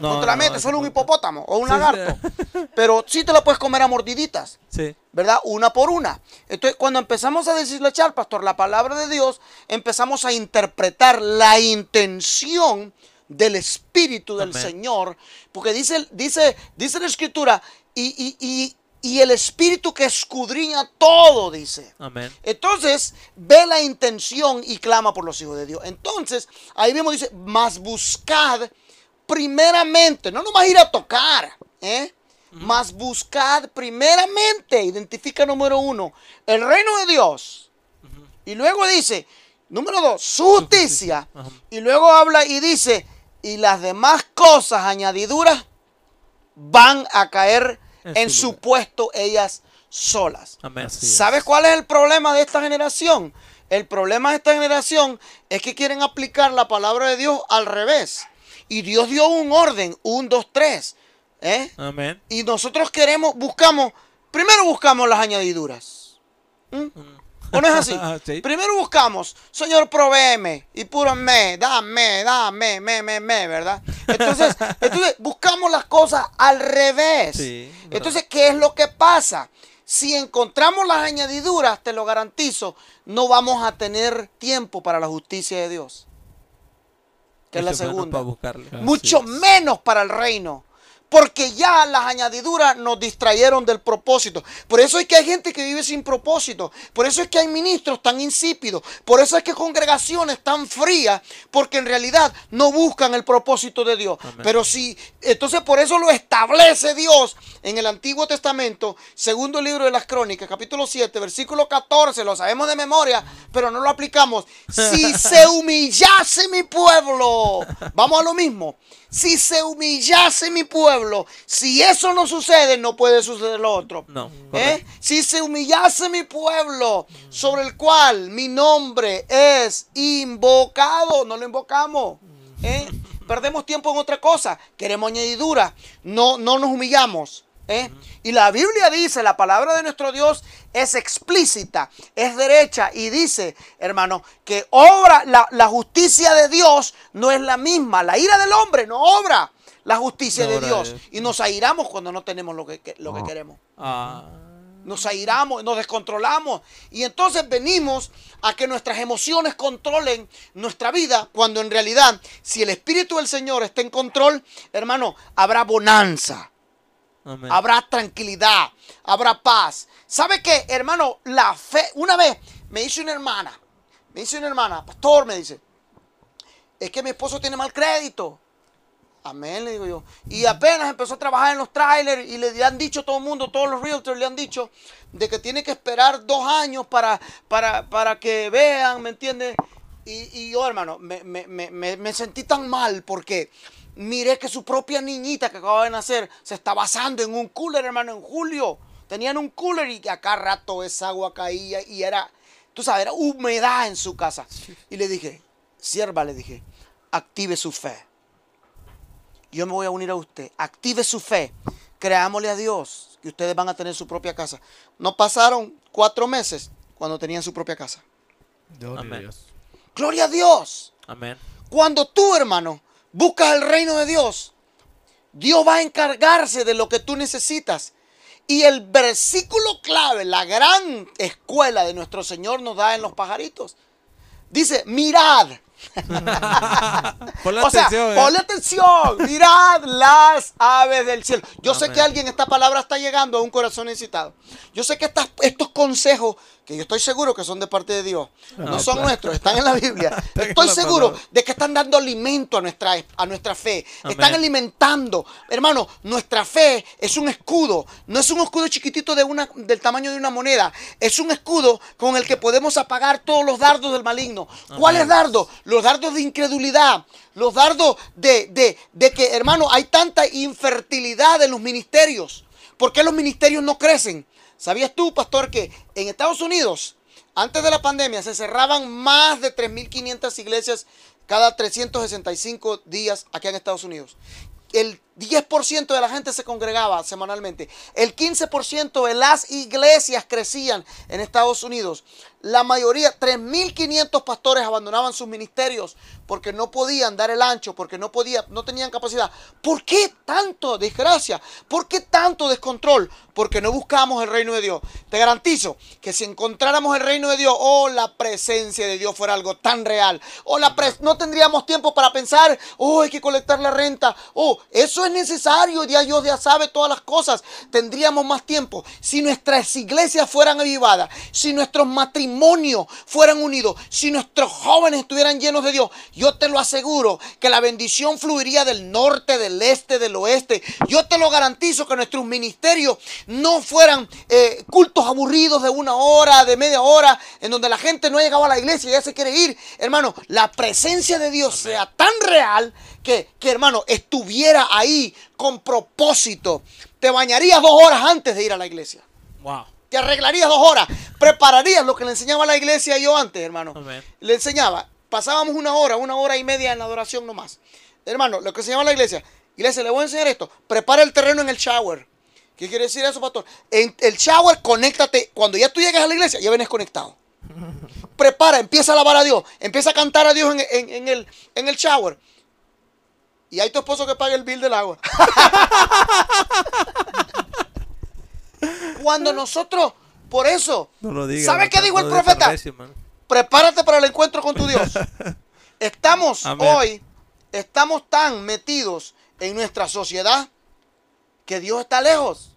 No, te la metes, solo un hipopótamo o un lagarto. Pero sí te la puedes comer a mordiditas. Sí. ¿Verdad? Una por una. Entonces, cuando empezamos a deshilachar, pastor, la palabra de Dios, empezamos a interpretar la intención del Espíritu del Señor, porque dice, dice, dice la Escritura, y, y el Espíritu que escudriña todo, dice. Amén. Entonces, ve la intención y clama por los hijos de Dios. Entonces, ahí mismo dice, más buscad primeramente, no nomás ir a tocar, ¿eh? Más buscad primeramente, identifica número uno, el reino de Dios. Y luego dice, número dos, su justicia. Y luego habla y dice, y las demás cosas añadiduras van a caer en, su, puesto ellas solas. ¿Sabes cuál es el problema de esta generación? El problema de esta generación es que quieren aplicar la palabra de Dios al revés. Y Dios dio un orden, un, dos, tres. ¿eh? Amén. Y nosotros queremos, buscamos, primero buscamos las añadiduras. ¿Mm? Mm. ¿O no es así? Primero buscamos, Señor, provéeme y puro me, dame, dame, me, me, me, ¿verdad? Entonces, entonces buscamos las cosas al revés. entonces, ¿qué es lo que pasa? Si encontramos las añadiduras, te lo garantizo, no vamos a tener tiempo para la justicia de Dios. Que es la segunda. Mucho menos para el reino porque ya las añadiduras nos distrayeron del propósito. Por eso es que hay gente que vive sin propósito. Por eso es que hay ministros tan insípidos. Por eso es que congregaciones tan frías, porque en realidad no buscan el propósito de Dios. Pero sí, entonces por eso lo establece Dios en el Antiguo Testamento, segundo libro de las Crónicas, capítulo 7, versículo 14, lo sabemos de memoria, pero no lo aplicamos. Si se humillase mi pueblo, vamos a lo mismo si se humillase mi pueblo, si eso no sucede, no puede suceder lo otro. No. ¿Eh? Si se humillase mi pueblo, sobre el cual mi nombre es invocado, no lo invocamos. ¿eh? Perdemos tiempo en otra cosa, queremos añadidura, no, no nos humillamos. ¿Eh? Y la Biblia dice, la palabra de nuestro Dios es explícita, es derecha y dice, hermano, que obra la, justicia de Dios no es la misma. La ira del hombre no obra la justicia de Dios. Y nos airamos cuando no tenemos lo que, lo que ah. queremos. Ah. Nos airamos, nos descontrolamos. Y entonces venimos a que nuestras emociones controlen nuestra vida, cuando en realidad, si el Espíritu del Señor está en control, hermano, habrá bonanza Habrá tranquilidad, habrá paz. ¿Sabe qué, hermano? La fe, una vez me dice una hermana, me dice una hermana, pastor, me dice, es que mi esposo tiene mal crédito. Amén, le digo yo. Y apenas empezó a trabajar en los trailers y le han dicho todo el mundo, todos los realtors le han dicho de que tiene que esperar dos años para, para, para que vean, ¿me entiendes? Y, yo, hermano, me, me, sentí tan mal porque Miré que su propia niñita que acaba de nacer se está basando en un cooler, hermano, en julio. Tenían un cooler y acá rato esa agua caía y era, tú sabes, era humedad en su casa. Y le dije, sierva, le dije, active su fe. Yo me voy a unir a usted. Active su fe. Creámosle a Dios que ustedes van a tener su propia casa. No pasaron cuatro meses cuando tenían su propia casa. Gloria a Dios. Gloria a Dios. Amén. Cuando tú, hermano, buscas el reino de Dios, Dios va a encargarse de lo que tú necesitas. Y el versículo clave, la gran escuela de nuestro Señor nos da en los pajaritos. Dice, mirad. ponle o sea, atención, ¿eh? ponle atención. Mirad las aves del cielo. Yo sé que alguien esta palabra está llegando a un corazón necesitado. Yo sé que estos consejos que yo estoy seguro que son de parte de Dios, no, son nuestros, están en la Biblia. Estoy seguro de que están dando alimento a nuestra, a nuestra fe, están alimentando. Hermano, nuestra fe es un escudo, no es un escudo chiquitito de una, del tamaño de una moneda, es un escudo con el que podemos apagar todos los dardos del maligno. ¿Cuáles dardos? Los dardos de incredulidad, los dardos de, de, que, hermano, hay tanta infertilidad en los ministerios. ¿Por qué los ministerios no crecen? ¿Sabías tú, pastor, que en Estados Unidos, antes de la pandemia, se cerraban más de 3.500 iglesias cada 365 días aquí en Estados Unidos? El 10% de la gente se congregaba semanalmente. El 15% de las iglesias crecían en Estados Unidos. La mayoría, 3.500 pastores abandonaban sus ministerios porque no podían dar el ancho, porque no podían, no tenían capacidad. ¿Por qué tanto desgracia? ¿Por qué tanto descontrol? Porque no buscamos el reino de Dios. Te garantizo que si encontráramos el reino de Dios, o oh, la presencia de Dios fuera algo tan real, o oh, la no tendríamos tiempo para pensar, oh, hay que colectar la renta, oh, eso es necesario, ya Dios ya sabe todas las cosas. Tendríamos más tiempo si nuestras iglesias fueran avivadas, si nuestros matrimonios fueran unidos, si nuestros jóvenes estuvieran llenos de Dios, yo te lo aseguro que la bendición fluiría del norte, del este, del oeste. Yo te lo garantizo que nuestros ministerios no fueran eh, cultos aburridos de una hora, de media hora, en donde la gente no ha llegado a la iglesia y ya se quiere ir. Hermano, la presencia de Dios sea tan real que, que, hermano, estuviera ahí con propósito. Te bañarías dos horas antes de ir a la iglesia. Wow. Te arreglarías dos horas. Prepararías lo que le enseñaba la iglesia yo antes, hermano. Le enseñaba pasábamos una hora, una hora y media en la adoración nomás. Hermano, lo que se llama la iglesia, iglesia, le voy a enseñar esto. Prepara el terreno en el shower. ¿Qué quiere decir eso, pastor? En el shower, conéctate. Cuando ya tú llegas a la iglesia, ya vienes conectado. Prepara, empieza a alabar a Dios. Empieza a cantar a Dios en, el, en el shower. Y hay tu esposo que pague el bill del agua. Cuando nosotros, por eso, no ¿sabe qué dijo el profeta? Prepárate para el encuentro con tu Dios. Estamos hoy, estamos tan metidos en nuestra sociedad que Dios está lejos.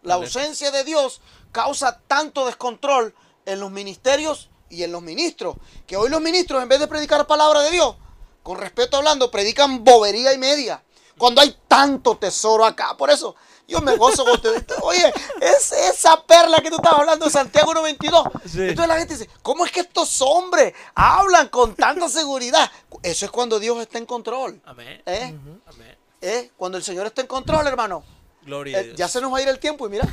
La ausencia de Dios causa tanto descontrol en los ministerios y en los ministros, que hoy los ministros en vez de predicar la palabra de Dios, con respeto hablando, predican bobería y media. Cuando hay tanto tesoro acá. Por eso yo me gozo con usted. Oye, es esa perla que tú estabas hablando Santiago 92. Entonces la gente dice, ¿cómo es que estos hombres hablan con tanta seguridad? Eso es cuando Dios está en control. Amén. ¿Eh? Amén. ¿Eh? Cuando el Señor está en control, hermano. Gloria a eh, Dios. Ya se nos va a ir el tiempo y mira.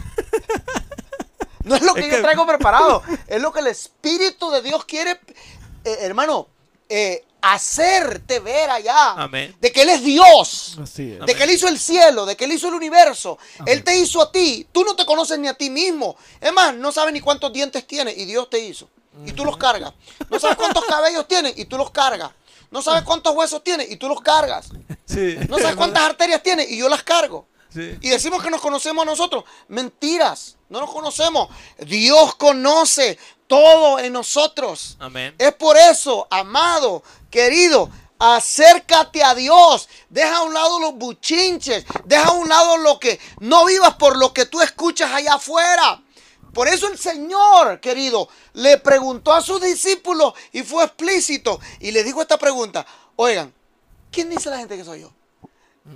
No es lo que yo traigo preparado. Es lo que el Espíritu de Dios quiere, hermano, eh, hacerte ver allá de que Él es Dios, de que Él hizo el cielo, de que Él hizo el universo. Él te hizo a ti. Tú no te conoces ni a ti mismo. Es más, no sabes ni cuántos dientes tienes y Dios te hizo. Y tú los cargas. No sabes cuántos cabellos tienes y tú los cargas. No sabes cuántos huesos tienes y tú los cargas. No sabes cuántas arterias tienes y yo las cargo. Y decimos que nos conocemos a nosotros. Mentiras. No nos conocemos. Dios conoce todo en nosotros. Amén. Es por eso, amado, querido, acércate a Dios. Deja a un lado los buchinches. Deja a un lado lo que no vivas por lo que tú escuchas allá afuera. Por eso el Señor, querido, le preguntó a sus discípulos y fue explícito y le dijo esta pregunta. Oigan, ¿quién dice la gente que soy yo?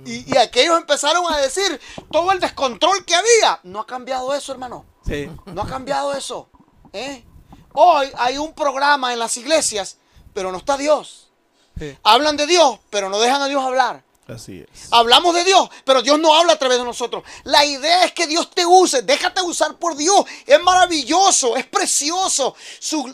Y, y, aquellos empezaron a decir todo el descontrol que había. No ha cambiado eso, hermano. Sí. No ha cambiado eso. ¿Eh? Hoy hay un programa en las iglesias, pero no está Dios. Hablan de Dios, pero no dejan a Dios hablar. Así es. Hablamos de Dios, pero Dios no habla a través de nosotros. La idea es que Dios te use, déjate usar por Dios. Es maravilloso, es precioso.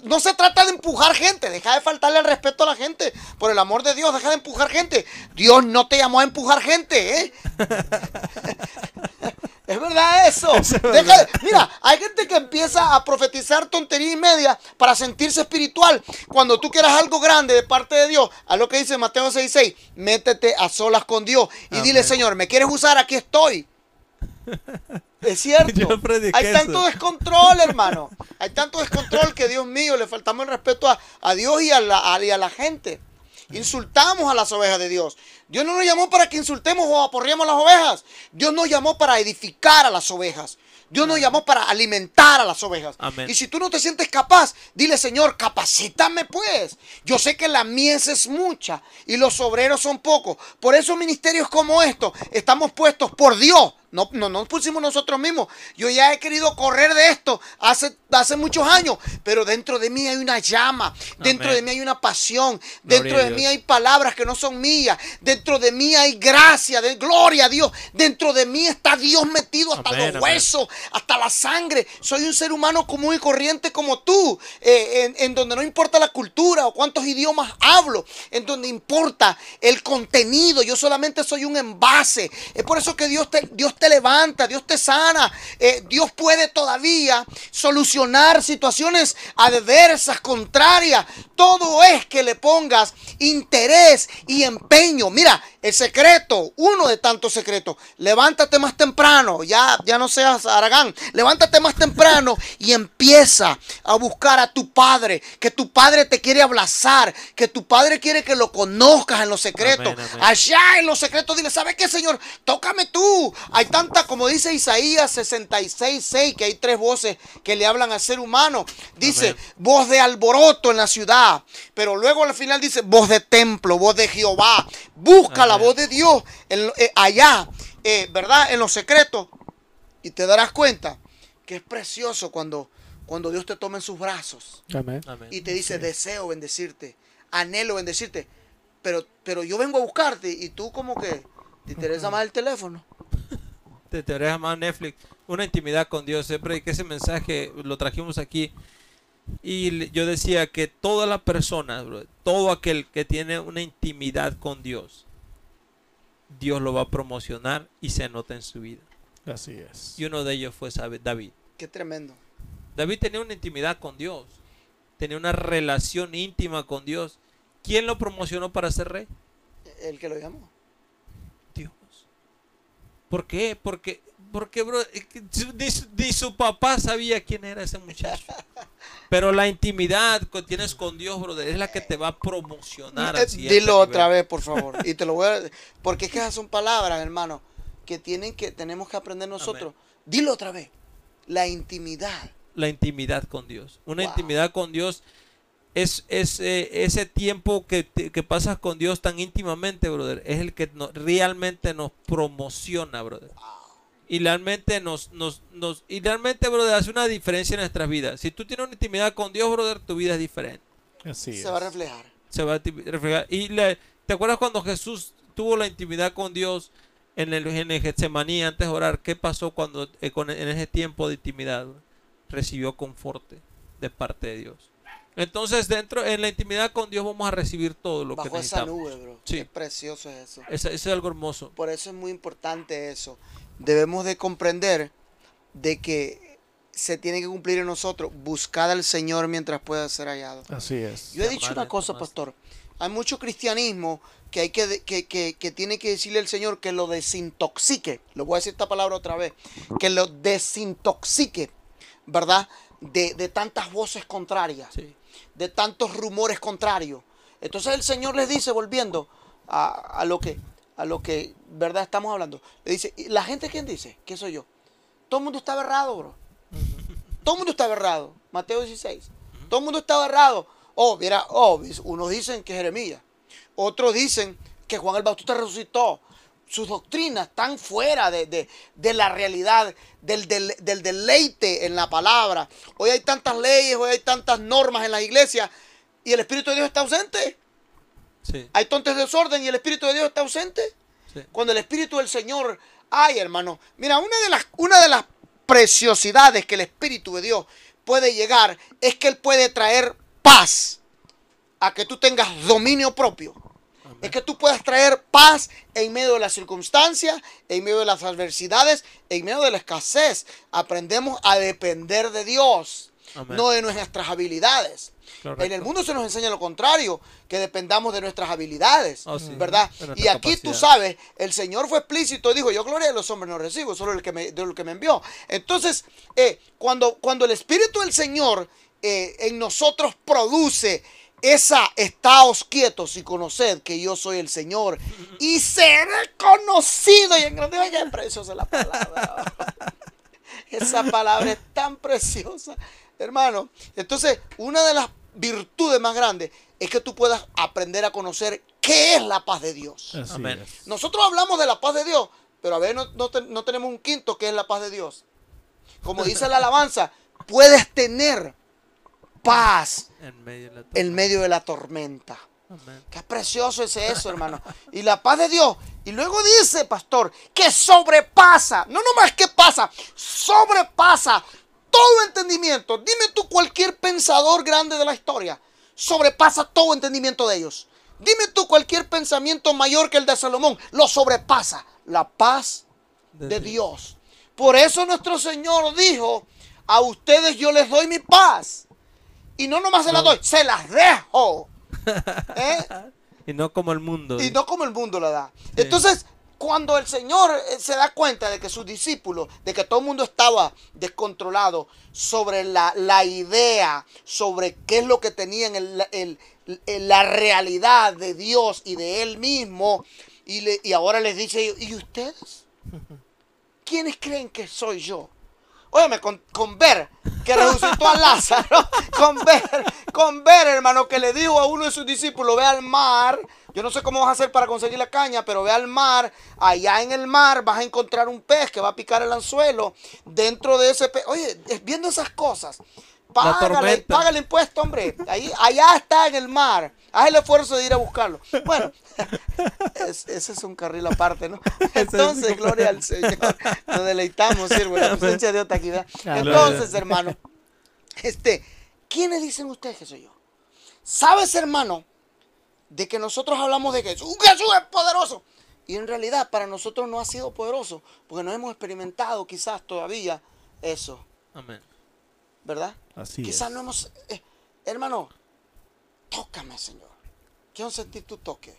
no se trata de empujar gente, deja de faltarle el respeto a la gente. Por el amor de Dios, deja de empujar gente. Dios no te llamó a empujar gente, ¿eh? Es verdad eso. mira, hay gente que empieza a profetizar tontería y media para sentirse espiritual. Cuando tú quieras algo grande de parte de Dios, a lo que dice Mateo 6:6, métete a solas con Dios y dile, Señor, ¿me quieres usar? Aquí estoy. Es cierto. Hay tanto descontrol, hermano. Hay tanto descontrol que, Dios mío, le faltamos el respeto a, Dios y a, la, y a la gente. Insultamos a las ovejas de Dios. Dios no nos llamó para que insultemos o aporriemos las ovejas. Dios nos llamó para edificar a las ovejas. Dios nos llamó para alimentar a las ovejas. Y si tú no te sientes capaz, dile, Señor, capacítame pues. Yo sé que la mies es mucha y los obreros son pocos. Por eso ministerios como estos estamos puestos por Dios no, no nos pusimos nosotros mismos. Yo ya he querido correr de esto hace, hace muchos años, pero dentro de mí hay una llama, dentro de mí hay una pasión, dentro de mí hay palabras que no son mías, dentro de mí hay gracia, de gloria a Dios, dentro de mí está Dios metido hasta los huesos, hasta la sangre. Soy un ser humano común y corriente como tú, eh, en, en donde no importa la cultura o cuántos idiomas hablo, en donde importa el contenido. Yo solamente soy un envase. Es por eso que Dios te, Dios te levanta, Dios te sana, eh, Dios puede todavía solucionar situaciones adversas, contrarias. Todo es que le pongas interés y empeño. Mira, el secreto, uno de tantos secretos, levántate más temprano, ya, ya no seas Aragán, levántate más temprano y empieza a buscar a tu padre, que tu padre te quiere abrazar, que tu padre quiere que lo conozcas en los secretos. Allá en los secretos dile, ¿sabes qué, Señor? Tócame tú. Tanta, como dice Isaías 66, 6, que hay tres voces que le hablan al ser humano. Dice, voz de alboroto en la ciudad, pero luego al final dice, voz de templo, voz de Jehová. Busca la voz de Dios eh, allá, eh, ¿verdad? En los secretos. Y te darás cuenta que es precioso cuando, cuando Dios te toma en sus brazos. Y te dice, deseo bendecirte, anhelo bendecirte. Pero, pero yo vengo a buscarte y tú como que te interesa más el teléfono. Te interesa más Netflix. Una intimidad con Dios. Siempre que ese mensaje lo trajimos aquí. Y yo decía que toda la persona, todo aquel que tiene una intimidad con Dios, Dios lo va a promocionar y se nota en su vida. Así es. Y uno de ellos fue David. Qué tremendo. David tenía una intimidad con Dios. Tenía una relación íntima con Dios. ¿Quién lo promocionó para ser rey? El que lo llamó. ¿Por qué? Porque, porque bro, ni, su papá sabía quién era ese muchacho. Pero la intimidad que tienes con Dios, brother, es la que te va a promocionar. Eh, dilo otra vez, por favor. Y te lo voy a porque es que esas son palabras, hermano, que tienen que tenemos que aprender nosotros. Dilo otra vez. La intimidad. La intimidad con Dios. Una intimidad con Dios es, eh, ese tiempo que, que, pasas con Dios tan íntimamente, brother, es el que realmente nos promociona, brother y realmente nos, nos, nos, y realmente, brother, hace una diferencia en nuestras vidas. Si tú tienes una intimidad con Dios, brother, tu vida es diferente. Así Se va a reflejar. Se va a reflejar. Y ¿te acuerdas cuando Jesús tuvo la intimidad con Dios en el, en el Getsemaní antes de orar? ¿Qué pasó cuando eh, en ese tiempo de intimidad recibió conforte de parte de Dios? Entonces, dentro, en la intimidad con Dios vamos a recibir todo lo que necesitamos. esa nube, bro. Sí. Qué precioso es eso. Eso es algo hermoso. Por eso es muy importante eso debemos de comprender de que se tiene que cumplir en nosotros, buscar al Señor mientras pueda ser hallado. Así es. Yo he dicho una cosa, pastor. Hay mucho cristianismo que hay que, que, que, tiene que decirle al Señor que lo desintoxique. Lo voy a decir esta palabra otra vez. Que lo desintoxique, ¿verdad? De, tantas voces contrarias. De tantos rumores contrarios. Entonces el Señor les dice, volviendo a, a lo que a lo que, ¿verdad? Estamos hablando. Le dice, ¿la gente quién dice? ¿Qué soy yo? Todo el mundo está errado, bro. Todo el mundo está errado. Mateo 16. Todo el mundo está errado. Oh, mira, oh, unos dicen que Jeremías. Otros dicen que Juan el Bautista resucitó. Sus doctrinas están fuera de, la realidad, del, del, del, deleite en la palabra. Hoy hay tantas leyes, hoy hay tantas normas en la iglesia y el Espíritu de Dios está ausente. Hay tontes de desorden y el Espíritu de Dios está ausente. Cuando el Espíritu del Señor hay, hermano. Mira, una de, las, una de las preciosidades que el Espíritu de Dios puede llegar es que Él puede traer paz a que tú tengas dominio propio. Es que tú puedas traer paz en medio de las circunstancias, en medio de las adversidades, en medio de la escasez. Aprendemos a depender de Dios, no de nuestras habilidades. En el mundo se nos enseña lo contrario, que dependamos de nuestras habilidades, oh, ¿verdad? Y aquí tú sabes, el Señor fue explícito, dijo, yo gloria a los hombres no recibo, solo el que me, de lo que me envió. Entonces, eh, cuando, cuando el Espíritu del Señor eh, en nosotros produce esa estaos quietos y conoced que yo soy el Señor y seré conocido y en grande es preciosa la palabra. Esa palabra es tan preciosa, hermano. Entonces, una de las virtudes más grandes es que tú puedas aprender a conocer qué es la paz de Dios. Nosotros hablamos de la paz de Dios, pero a ver, no, tenemos un quinto que es la paz de Dios. Como dice la alabanza, puedes tener paz en medio de la, tormenta. Qué precioso es eso, hermano. Y la paz de Dios. Y luego dice, pastor, que sobrepasa. No nomás que pasa, sobrepasa todo entendimiento. Dime tú cualquier pensador grande de la historia. Sobrepasa todo entendimiento de ellos. Dime tú cualquier pensamiento mayor que el de Salomón. Lo sobrepasa. La paz de, Dios. Por eso nuestro Señor dijo, a ustedes yo les doy mi paz. Y no nomás se las doy, se las dejo. ¿Eh? y no como el mundo. Y no como el mundo la da. Entonces, cuando el Señor eh, se da cuenta de que sus discípulos, de que todo el mundo estaba descontrolado sobre la, idea, sobre qué es lo que tenían el, la realidad de Dios y de Él mismo, y, le, y ahora les dice, ¿y ustedes? ¿Quiénes creen que soy yo? Óyeme, con, con, ver que resucitó a Lázaro, con ver, con ver, hermano, que le dijo a uno de sus discípulos, ve al mar, yo no sé cómo vas a hacer para conseguir la caña, pero ve al mar, allá en el mar vas a encontrar un pez que va a picar el anzuelo, dentro de ese pez, oye, viendo esas cosas, Págale, paga el impuesto, hombre. Ahí, allá está en el mar. Haz el esfuerzo de ir a buscarlo. Bueno, ese es un carril aparte, ¿no? Entonces, gloria al Señor. Nos deleitamos, sirvo, la presencia de aquí. Entonces, hermano, este, ¿quiénes dicen ustedes que soy yo? ¿Sabes, hermano, de que nosotros hablamos de Jesús? Jesús es poderoso. Y en realidad para nosotros no ha sido poderoso, porque no hemos experimentado quizás todavía eso. Amén. ¿Verdad? Así Quizás no hemos... Eh, hermano, tócame, Señor. Quiero sentir tu toque.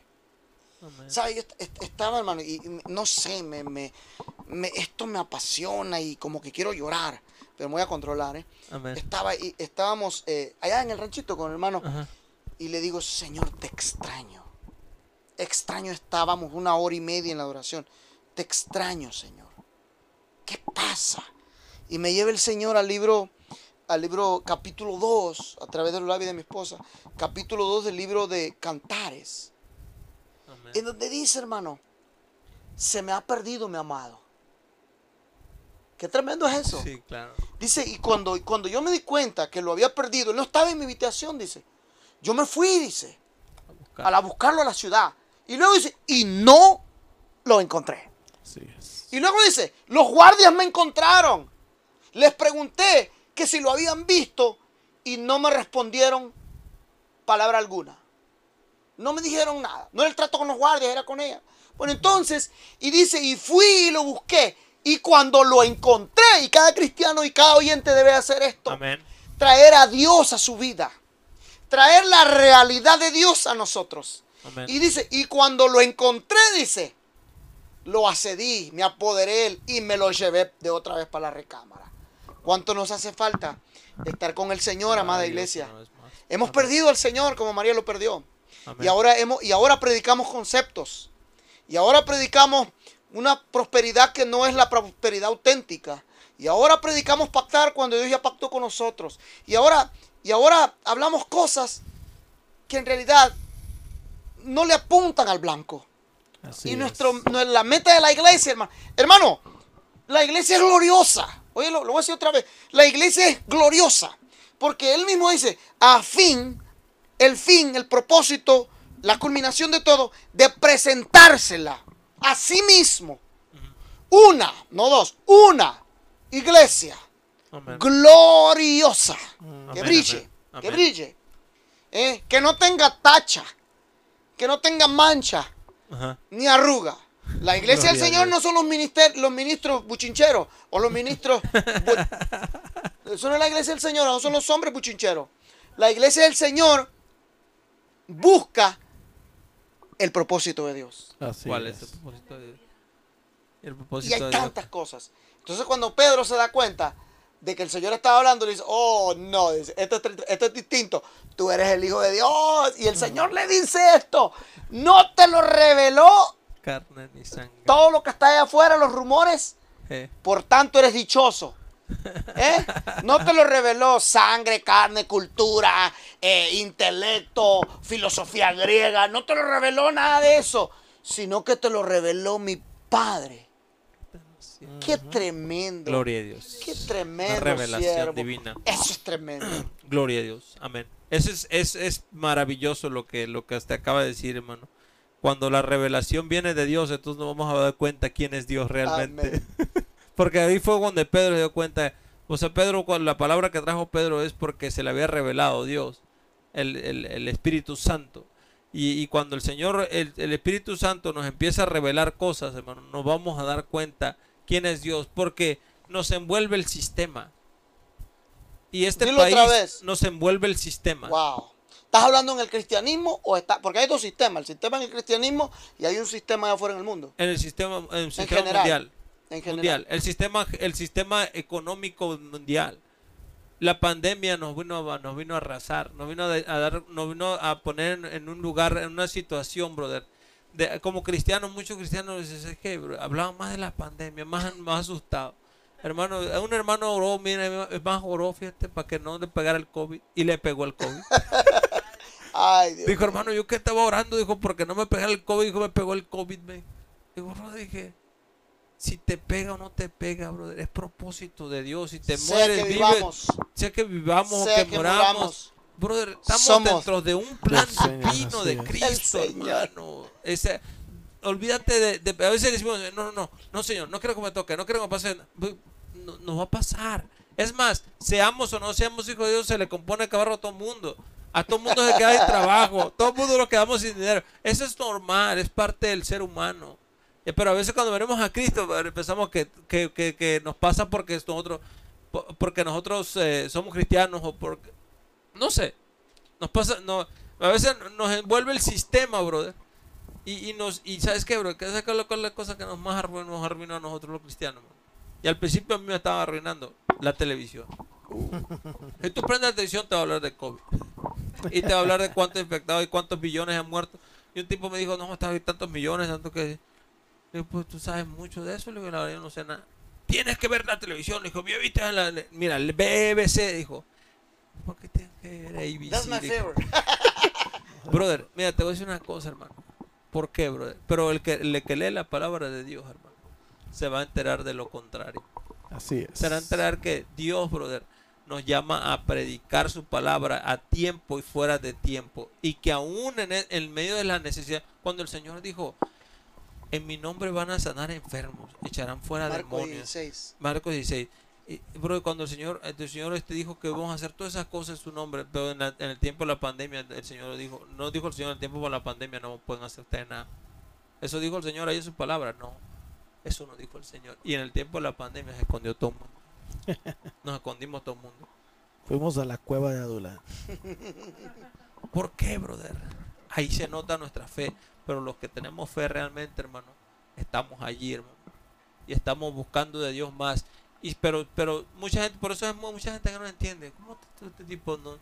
¿Sabes? Yo estaba, hermano, y, no sé, me, me, esto me apasiona y como que quiero llorar, pero me voy a controlar, ¿eh? Estaba, y estábamos eh, allá en el ranchito con el hermano y le digo, Señor, te extraño. Extraño estábamos una hora y media en la adoración. Te extraño, Señor. ¿Qué pasa? Y me lleva el Señor al libro al libro capítulo 2, a través de los labios de mi esposa, capítulo 2 del libro de Cantares. En donde dice, hermano, se me ha perdido mi amado. Qué tremendo es eso. Sí, claro. Dice, y cuando, cuando yo me di cuenta que lo había perdido, él no estaba en mi habitación, dice. Yo me fui, dice, a, a buscarlo a la ciudad. Y luego dice, y no lo encontré. Y luego dice, los guardias me encontraron. Les pregunté, que si lo habían visto y no me respondieron palabra alguna. No me dijeron nada. No era el trato con los guardias, era con ella. Bueno, entonces, y dice, y fui y lo busqué. Y cuando lo encontré, y cada cristiano y cada oyente debe hacer esto, traer a Dios a su vida. Traer la realidad de Dios a nosotros. Y dice, y cuando lo encontré, dice, lo accedí, me apoderé él y me lo llevé de otra vez para la recámara. ¿Cuánto nos hace falta estar con el Señor, amada iglesia? Hemos perdido al Señor como María lo perdió. Y ahora, hemos, y ahora predicamos conceptos. Y ahora predicamos una prosperidad que no es la prosperidad auténtica. Y ahora predicamos pactar cuando Dios ya pactó con nosotros. Y ahora, y ahora hablamos cosas que en realidad no le apuntan al blanco. y nuestro, la meta de la iglesia, hermano, hermano, la iglesia es gloriosa. Oye, lo, voy a decir otra vez. La iglesia es gloriosa. Porque él mismo dice, a fin, el fin, el propósito, la culminación de todo, de presentársela a sí mismo. Una, no dos, una iglesia gloriosa. Que brille, que brille. Eh, que no tenga tacha, que no tenga mancha, ni arruga la iglesia del Señor no son los, los ministros buchincheros o los ministros... Eso no es la iglesia del Señor, no son los hombres buchincheros. La iglesia del Señor busca el propósito de Dios. ¿Cuál es. el propósito de Dios? y hay tantas cosas. Entonces cuando Pedro se da cuenta de que el Señor estaba hablando, le dice, oh, no, esto, esto es distinto. Tú eres el Hijo de Dios. Y el Señor le dice esto. No te lo reveló carne ni sangre. Todo lo que está allá afuera, los rumores, por tanto eres dichoso. ¿Eh? No te lo reveló sangre, carne, cultura, eh, intelecto, filosofía griega. No te lo reveló nada de eso, sino que te lo reveló mi Padre. Qué tremendo. Gloria a Dios. Qué tremendo. revelación divina. Eso es tremendo. Gloria a Dios. Amén. Eso es, es, es maravilloso lo que, lo que usted acaba de decir, hermano cuando la revelación viene de Dios, entonces nos vamos a dar cuenta quién es Dios realmente. porque ahí fue donde Pedro se dio cuenta. O sea, Pedro, la palabra que trajo Pedro es porque se le había revelado Dios, el, Espíritu Santo. Y, cuando el Señor, el, Espíritu Santo nos empieza a revelar cosas, hermano, nos vamos a dar cuenta quién es Dios, porque nos envuelve el sistema. Y este país nos envuelve el sistema. Wow. ¿Estás hablando en el cristianismo o está? Porque hay dos sistemas, el sistema en el cristianismo y hay un sistema de afuera en el mundo. En el sistema, en el sistema mundial. En general. El sistema, el sistema económico mundial. La pandemia nos vino, a, nos vino a arrasar, nos vino a, dar, nos vino a poner en un lugar, en una situación, brother. De, como cristianos, muchos cristianos dicen, que hablaban más de la pandemia, más, más asustados. Hermano, un hermano oró, mira, es más oró, fíjate, para que no le pegara el COVID. Y le pegó el COVID. dijo, hermano, yo que estaba orando, dijo, porque no me pegara el COVID, dijo, me pegó el COVID, me. Digo, bro, dije, si te pega o no te pega, brother, es propósito de Dios. Si te mueres, vives, sea que vivamos o que, moramos. Brother, estamos dentro de un plan divino de Cristo, hermano. Ese, olvídate de, A veces decimos, no, no, no, no, Señor, no quiero que me toque, no quiero que me pase no, no, va a pasar. Es más, seamos o no seamos hijos de Dios, se le compone el caballo a todo el mundo. A todo el mundo se queda sin trabajo, todo el mundo nos quedamos sin dinero. Eso es normal, es parte del ser humano. Eh, pero a veces cuando venimos a Cristo pensamos que, que, que, nos pasa porque nosotros, porque nosotros eh, somos cristianos o porque, no sé, nos pasa, no, a veces nos envuelve el sistema, brother. Y, y nos, y sabes qué, bro, que esa es la cosa que nos más arruinó, nos arruinó a nosotros los cristianos. Y al principio a mí me estaba arruinando la televisión. Si tú prendes la televisión te va a hablar de COVID. Y te va a hablar de cuántos infectados y cuántos billones han muerto. Y un tipo me dijo, no, está tantos millones, tanto que... Le pues tú sabes mucho de eso. Le digo, la verdad, yo no sé nada. Tienes que ver la televisión. Le dijo, ¿viste la, mira, el BBC, dijo. ¿Por qué tienes que ver ABC? That's my favorite. Brother, mira, te voy a decir una cosa, hermano. ¿Por qué, brother? Pero el que, el que lee la palabra de Dios, hermano se va a enterar de lo contrario. Así es. Se va a enterar que Dios, brother, nos llama a predicar su palabra a tiempo y fuera de tiempo. Y que aún en, el, medio de la necesidad, cuando el Señor dijo, en mi nombre van a sanar enfermos, echarán fuera Marcos demonios. 16. Marcos 16. Y, bro, cuando el Señor, el Señor este dijo que vamos a hacer todas esas cosas en su nombre, pero en, el tiempo de la pandemia, el Señor dijo, no dijo el Señor en el tiempo de la pandemia no pueden hacer nada. Eso dijo el Señor ahí en su palabra, no. Eso nos dijo el Señor. Y en el tiempo de la pandemia se escondió todo el mundo. Nos escondimos todo el mundo. Fuimos a la cueva de Adula. ¿Por qué, brother? Ahí se nota nuestra fe. Pero los que tenemos fe realmente, hermano, estamos allí, hermano. Y estamos buscando de Dios más. Y, pero, pero mucha gente, por eso es mucha gente que no entiende. ¿Cómo este, este tipo no,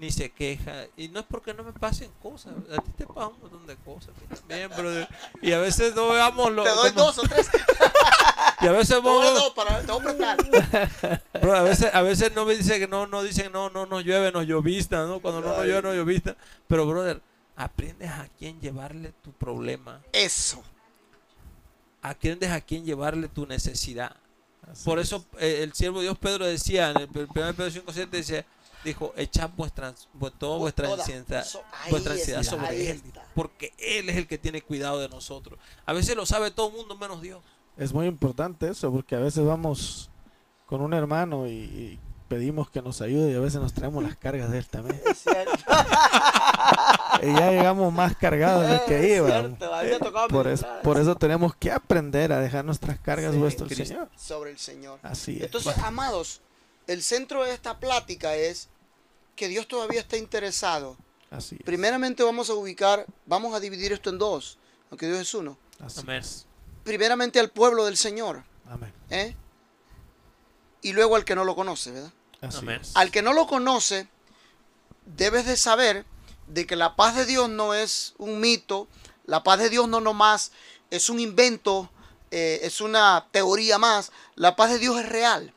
ni se queja. Y no es porque no me pasen cosas. A ti te pasan un montón de cosas. También, brother. Y a veces no veamos lo. Te doy dos o tres. y a veces no, para, te voy a prestar. Bro, a veces, a veces no me dicen que no, no dicen no, no, no llueve, no llovista, ¿no? Cuando no, no llueve, no llovista. Pero, brother, aprendes a quién llevarle tu problema. Eso. Aprendes a quién llevarle tu necesidad. Por eso eh, el siervo Dios Pedro decía, en el 1 Pedro 5.7 decía, dijo, echad vuestra, toda vuestra ansiedad, vuestra ansiedad sobre Él, porque Él es el que tiene cuidado de nosotros. A veces lo sabe todo el mundo menos Dios. Es muy importante eso, porque a veces vamos con un hermano y, pedimos que nos ayude y a veces nos traemos las cargas de Él también. y ya llegamos más cargados de que iban. Por, por, eso tenemos que aprender a dejar nuestras cargas vuestro Señor. Sobre el Señor. Así es. Entonces, amados, el centro de esta plática es que Dios todavía está interesado. Así Primeramente vamos a ubicar, vamos a dividir esto en dos, aunque Dios es uno. Así Primeramente al pueblo del Señor. Amén. ¿eh? Y luego al que no lo conoce, ¿verdad? Así Al que no lo conoce, debes de saber de que la paz de Dios no es un mito, la paz de Dios no nomás es un invento, eh, es una teoría más, la paz de Dios es real.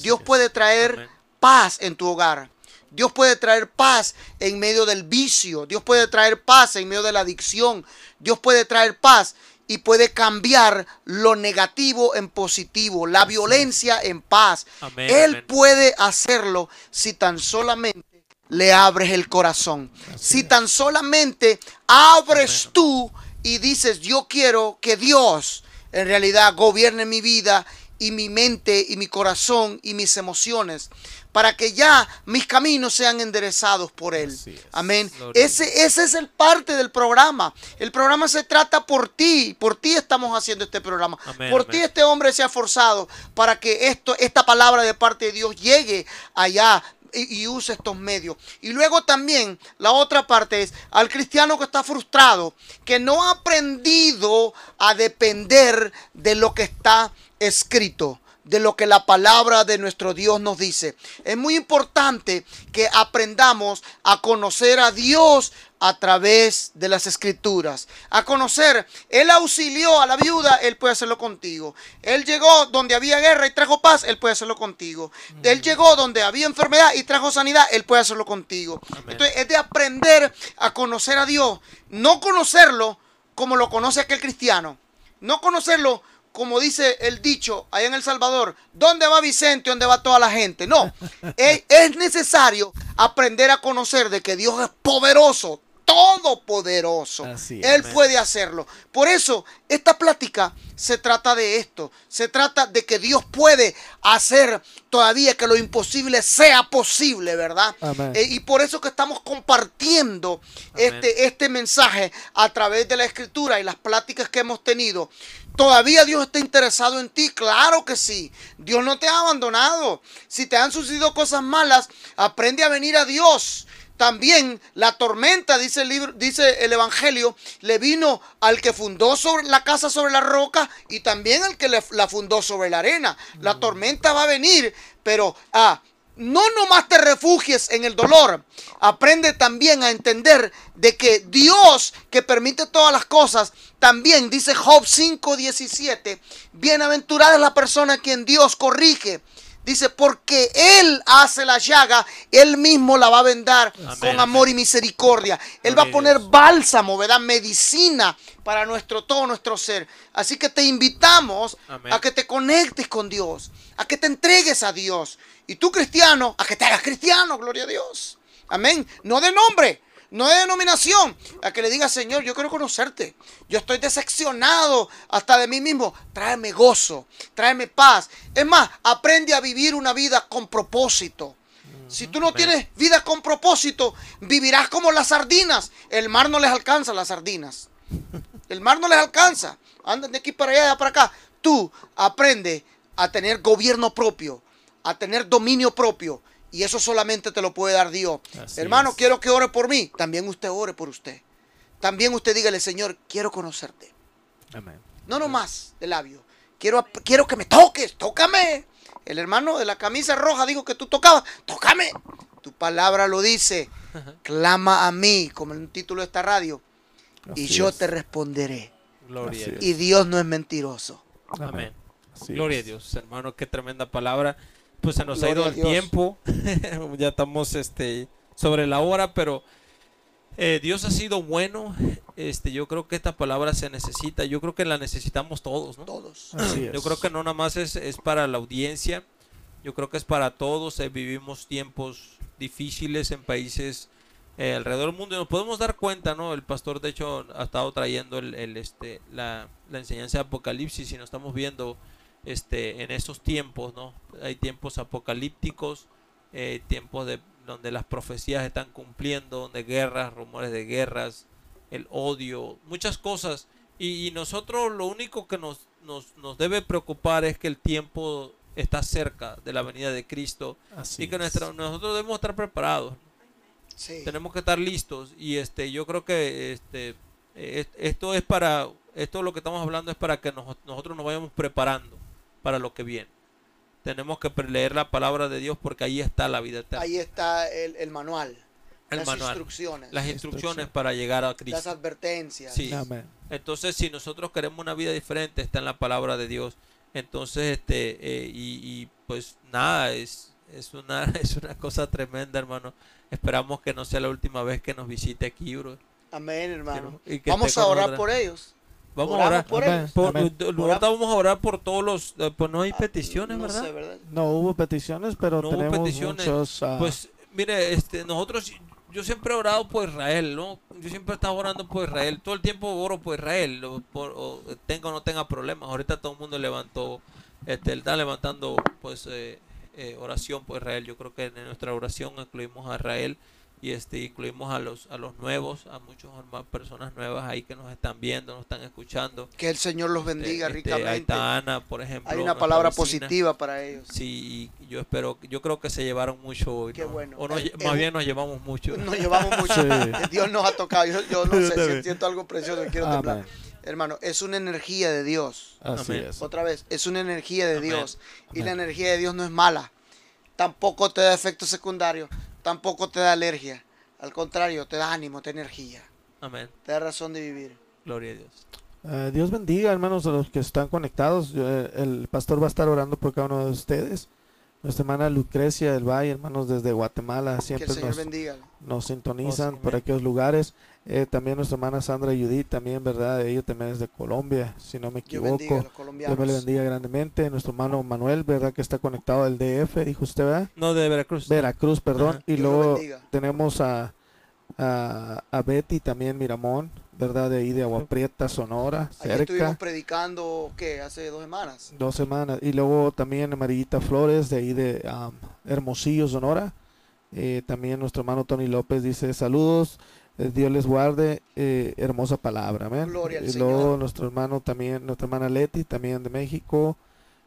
Dios puede traer paz en tu hogar. Dios puede traer paz en medio del vicio. Dios puede traer paz en medio de la adicción. Dios puede traer paz y puede cambiar lo negativo en positivo, la violencia en paz. Él puede hacerlo si tan solamente le abres el corazón. si tan solamente abres tú y dices, yo quiero que Dios en realidad gobierne mi vida y mi mente y mi corazón y mis emociones para que ya mis caminos sean enderezados por Él. Amén. Ese, ese es el parte del programa. El programa se trata por ti. Por ti estamos haciendo este programa. por ti este hombre se ha forzado para que esto, esta palabra de parte de Dios llegue allá y, use estos medios. Y luego también la otra parte es al cristiano que está frustrado, que no ha aprendido a depender de lo que está escrito de lo que la palabra de nuestro Dios nos dice. Es muy importante que aprendamos a conocer a Dios a través de las escrituras. A conocer, Él auxilió a la viuda, Él puede hacerlo contigo. Él llegó donde había guerra y trajo paz, Él puede hacerlo contigo. Él llegó donde había enfermedad y trajo sanidad, Él puede hacerlo contigo. Entonces es de aprender a conocer a Dios. No conocerlo como lo conoce aquel cristiano. No conocerlo como dice el dicho allá en El Salvador, ¿dónde va Vicente? ¿Dónde va toda la gente? No, es, es, necesario aprender a conocer de que Dios es poderoso, todopoderoso. Él puede hacerlo. Por eso, esta plática se trata de esto. Se trata de que Dios puede hacer todavía que lo imposible sea posible, ¿verdad? Eh, y por eso que estamos compartiendo este, este mensaje a través de la escritura y las pláticas que hemos tenido. ¿Todavía Dios está interesado en ti? Claro que sí. Dios no te ha abandonado. Si te han sucedido cosas malas, aprende a venir a Dios. También la tormenta, dice el, libro, dice el Evangelio, le vino al que fundó sobre la casa sobre la roca y también al que la fundó sobre la arena. La mm. tormenta va a venir, pero ah, no nomás te refugies en el dolor. Aprende también a entender de que Dios que permite todas las cosas, también dice Job 5:17, bienaventurada es la persona quien Dios corrige Dice, porque Él hace la llaga, Él mismo la va a vendar con amor y misericordia. Él va a poner bálsamo, ¿verdad? Medicina para nuestro todo nuestro ser. Así que te invitamos a que te conectes con Dios, a que te entregues a Dios. Y tú cristiano, a que te hagas cristiano, gloria a Dios. Amén. No de nombre, no de denominación. A que le diga, Señor, yo quiero conocerte. Yo estoy decepcionado hasta de mí mismo. Tráeme gozo, tráeme paz. Es más, aprende a vivir una vida con propósito. Si tú no tienes vida con propósito, vivirás como las sardinas. El mar no les alcanza las sardinas. El mar no les alcanza. Andan de aquí para allá, de para acá. Tú aprende a tener gobierno propio, a tener dominio propio y eso solamente te lo puede dar Dios. Hermano, quiero que ore por mí. También usted ore por usted. También usted dígale, Señor, quiero conocerte. Amén. No nomás de labio. Quiero, quiero que me toques, tócame. El hermano de la camisa roja dijo que tú tocabas, tócame. Tu palabra lo dice. Clama a mí, como en el título de esta radio, y yo te responderé. Gloria y Dios no es mentiroso. Amén. Gloria a Dios, hermano, qué tremenda palabra pues se nos ha ido el tiempo. ya estamos este, sobre la hora, pero eh, Dios ha sido bueno. Este, yo creo que esta palabra se necesita. Yo creo que la necesitamos todos, ¿no? Todos. Yo creo que no nada más es, para la audiencia. Yo creo que es para todos. Eh, vivimos tiempos difíciles en países eh, alrededor del mundo y nos podemos dar cuenta, ¿no? El pastor, de hecho, ha estado trayendo el, este, la, la enseñanza de Apocalipsis y nos estamos viendo este, en esos tiempos, ¿no? Hay tiempos apocalípticos, eh, tiempos de, donde las profecías están cumpliendo, donde guerras, rumores de guerras, el odio, muchas cosas. Y, nosotros lo único que nos, nos, nos, debe preocupar es que el tiempo está cerca de la venida de Cristo y que nosotros debemos estar preparados. Tenemos que estar listos y este yo creo que este esto es para esto lo que estamos hablando es para que nosotros nos vayamos preparando para lo que viene. Tenemos que leer la palabra de Dios porque ahí está la vida eterna. Ahí está el, manual. las instrucciones. Las instrucciones para llegar a Cristo. Las advertencias. Sí. Entonces, si nosotros queremos una vida diferente, está en la palabra de Dios. Entonces, este, eh, y, pues nada, es, es, una, es una cosa tremenda, hermano. Esperamos que no sea la última vez que nos visite aquí, bro. Amén, hermano. Vamos a orar por ellos. Vamos a orar por, vamos a orar por todos los. Eh, pues no hay ah, peticiones, ¿verdad? No hubo peticiones, pero no tenemos peticiones. muchos. Ah, pues mire, este, nosotros. Yo siempre he orado por Israel, ¿no? Yo siempre he estado orando por Israel. Todo el tiempo oro por Israel, por, tenga o no tenga problemas. Ahorita todo el mundo levantó Este, está levantando pues eh, eh, oración por Israel. Yo creo que en nuestra oración incluimos a Israel y este incluimos a los a los nuevos, a muchas más personas nuevas ahí que nos están viendo, nos están escuchando. Que el Señor los bendiga este, ricamente. Ahí está Ana, por ejemplo. Hay una palabra positiva para ellos. Sí, yo espero, yo creo que se llevaron mucho Qué bueno. O más bien nos llevamos mucho. Nos llevamos mucho. Dios nos ha tocado. Yo, no sé, siento algo precioso, quiero Hermano, es una energía de Dios. Así es. Otra vez, es una energía de Dios. Y la energía de Dios no es mala. Tampoco te da efectos secundarios tampoco te da alergia. Al contrario, te da ánimo, te da energía. Amén. Te da razón de vivir. Gloria a Dios. Eh, Dios bendiga, hermanos, a los que están conectados. Eh, el pastor va a estar orando por cada uno de ustedes. Nuestra hermana Lucrecia del Valle, hermanos desde Guatemala, siempre nos, nos, sintonizan por aquellos lugares. Eh, también nuestra hermana Sandra Judith, también, ¿verdad? Ella también es de Colombia, si no me equivoco. Dios me le bendiga grandemente. Nuestro hermano Manuel, ¿verdad? Que está conectado al DF, dijo usted, ¿verdad? No, de Veracruz. Veracruz, perdón. Y luego tenemos a, a, a Betty también, Miramón, ¿verdad? De ahí de Agua Prieta, Sonora, cerca. estuvimos predicando, ¿qué? Hace dos semanas. Dos semanas. Y luego también Amarillita Flores, de ahí de Hermosillo, Sonora. Eh, también nuestro hermano Tony López dice, saludos, eh, Dios les guarde, eh, hermosa palabra, amén. y luego nuestro hermano también, nuestra hermana Leti, también de México.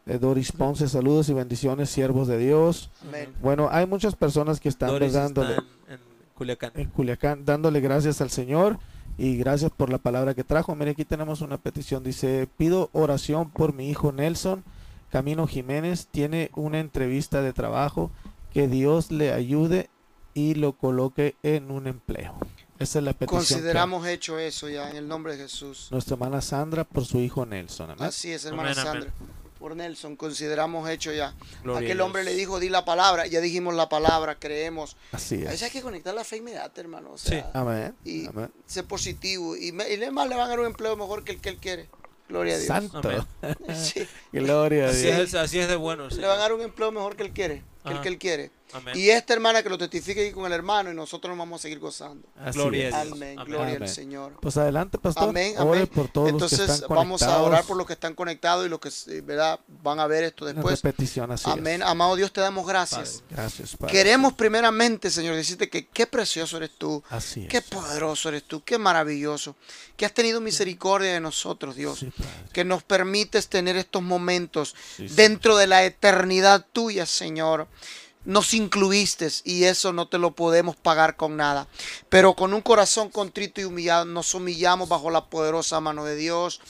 Doris Ponce, saludos y bendiciones, siervos de Dios. Bueno, hay muchas personas que están en, Culiacán. en Culiacán, dándole gracias al Señor y gracias por la palabra que trajo. Mire, aquí tenemos una petición. Dice, pido oración por mi hijo Nelson Camino Jiménez. Tiene una entrevista de trabajo. Que Dios le ayude y lo coloque en un empleo. Esa es la petición. Consideramos hecho eso ya en el nombre de Jesús. Nuestra hermana Sandra por su hijo Nelson. Así es, hermana Sandra por Nelson, consideramos hecho ya. Aquel hombre le dijo, di la palabra, ya dijimos la palabra, creemos. Así es. Ahí hay que conectar la fe inmediata, hermano. O sea, sí. Amén. Y ser positivo. Y, y además le van a dar un empleo mejor que el que él quiere. Gloria a Dios. Santo. Sí. Gloria a Dios. Así es, así es de bueno. Le van a dar un empleo mejor que él quiere. Que el que él quiere. Y esta hermana que lo testifique ahí con el hermano y nosotros nos vamos a seguir gozando. Gloria a Dios. Amén. Gloria al Señor. Pues adelante, pastor. Amén. amén. Por todos Entonces los que están vamos a orar por los que están conectados y los que ¿verdad? van a ver esto después. Repetición, así amén. Amado Dios, te damos gracias. Gracias, Padre. Queremos primeramente, Señor, decirte que qué precioso eres tú. Así es. Qué poderoso eres tú. Qué maravilloso. Que has tenido misericordia de nosotros, Dios. que nos permites tener estos momentos dentro de la eternidad tuya, Señor nos incluiste y eso no te lo podemos pagar con nada. Pero con un corazón contrito y humillado nos humillamos bajo la poderosa mano de Dios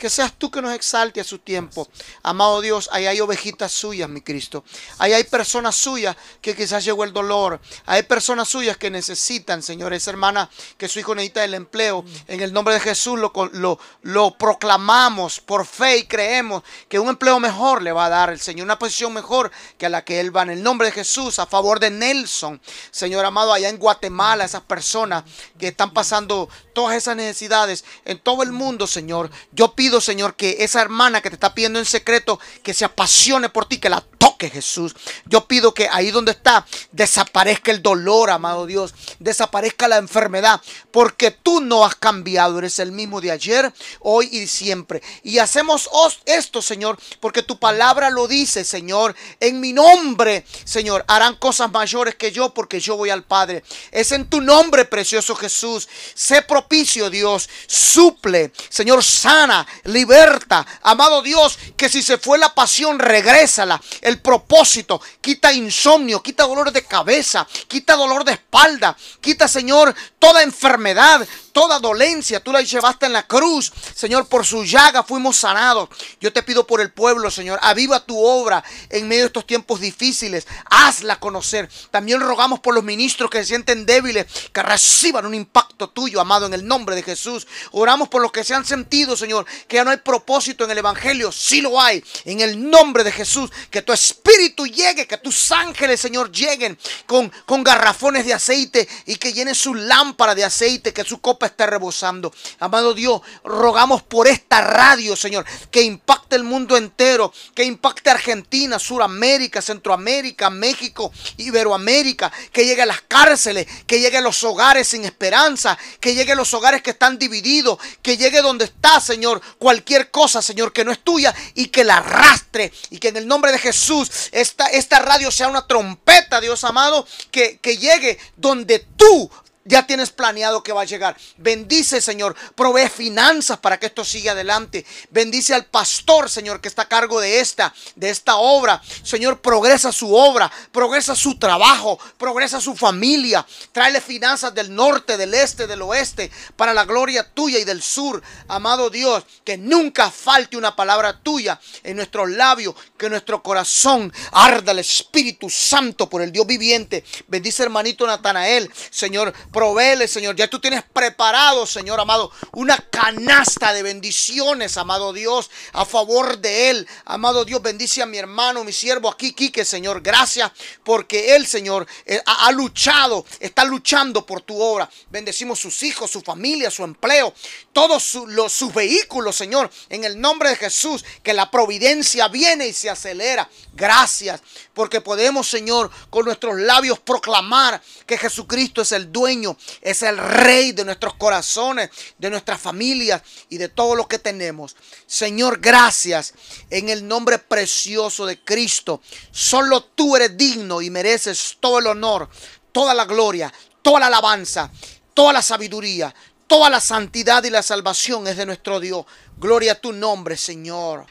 que seas tú que nos exalte a su tiempo. Amado Dios, ahí hay ovejitas suyas, mi Cristo. Ahí hay personas suyas que quizás llegó el dolor. Hay personas suyas que necesitan, Señor, esa hermana que su hijo necesita el empleo. En el nombre de Jesús lo, lo, lo proclamamos por fe y creemos que un empleo mejor le va a dar el Señor, una posición mejor que a la que él va. En el nombre de Jesús, a favor de Nelson, Señor amado, allá en Guatemala, esas personas que están pasando todas esas necesidades en todo el mundo, Señor. Yo pido Señor, que esa hermana que te está pidiendo en secreto, que se apasione por ti, que la toque, Jesús. Yo pido que ahí donde está, desaparezca el dolor, amado Dios, desaparezca la enfermedad, porque tú no has cambiado, eres el mismo de ayer, hoy y siempre. Y hacemos esto, Señor, porque tu palabra lo dice, Señor, en mi nombre, Señor, harán cosas mayores que yo, porque yo voy al Padre. Es en tu nombre, precioso Jesús. Sé propicio, Dios, suple, Señor, sana, liberta. Amado Dios, que si se fue la pasión, regrésala. El propósito, quita insomnio, quita dolor de cabeza, quita dolor de espalda, quita, Señor, toda enfermedad, toda dolencia. Tú la llevaste en la cruz, Señor, por su llaga fuimos sanados. Yo te pido por el pueblo, Señor, aviva tu obra en medio de estos tiempos difíciles. Hazla conocer. También rogamos por los ministros que se sienten débiles, que reciban un impacto tuyo, amado, en el nombre de Jesús. Oramos por los que se han sentido, Señor, que ya no hay propósito en el Evangelio. Sí lo hay. En el nombre de Jesús. Que tu espíritu llegue, que tus ángeles, Señor, lleguen con, con garrafones de aceite y que llenen su lámpara de aceite, que su copa copa esté rebosando. Amado Dios, rogamos por esta radio, Señor, que impacte el mundo entero, que impacte Argentina, Suramérica, Centroamérica, México, Iberoamérica, que llegue a las cárceles, que llegue a los hogares sin esperanza, que llegue a los hogares que están divididos, que llegue donde está, Señor, cualquier cosa, Señor, que no es tuya y que la arrastre y que en el nombre de Jesús esta, esta radio sea una trompeta, Dios amado, que, que llegue donde tú ya tienes planeado que va a llegar. Bendice, Señor. Provee finanzas para que esto siga adelante. Bendice al pastor, Señor, que está a cargo de esta, de esta obra. Señor, progresa su obra, progresa su trabajo, progresa su familia. Tráele finanzas del norte, del este, del oeste, para la gloria tuya y del sur. Amado Dios, que nunca falte una palabra tuya en nuestros labios, que nuestro corazón arda el Espíritu Santo por el Dios viviente. Bendice, hermanito Natanael, Señor Provele, Señor. Ya tú tienes preparado, Señor amado, una canasta de bendiciones, amado Dios, a favor de él. Amado Dios, bendice a mi hermano, mi siervo aquí, Quique, Señor. Gracias porque él, Señor, eh, ha, luchado, está luchando por tu obra. Bendecimos sus hijos, su familia, su empleo, todos sus vehículos, Señor, en el nombre de Jesús, que la providencia viene y se acelera. Gracias porque podemos, Señor, con nuestros labios proclamar que Jesucristo es el dueño, es el rey de nuestros corazones, de nuestras familias y de todo lo que tenemos. Señor, gracias en el nombre precioso de Cristo. Solo tú eres digno y mereces todo el honor, toda la gloria, toda la alabanza, toda la sabiduría, toda la santidad y la salvación es de nuestro Dios. Gloria a tu nombre, Señor.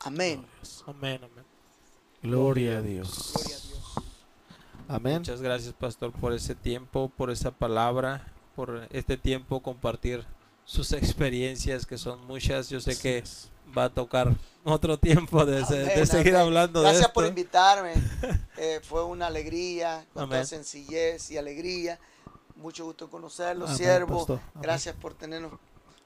Amén. Amén. Gloria a Dios. Amén. Muchas gracias, pastor, por ese tiempo, por esa palabra, por este tiempo compartir sus experiencias, que son muchas. Yo sé que va a tocar otro tiempo de, seguir hablando Gracias de esto. por invitarme. Eh, fue una alegría, con toda sencillez y alegría. Mucho gusto conocerlo, siervo. Gracias por tenernos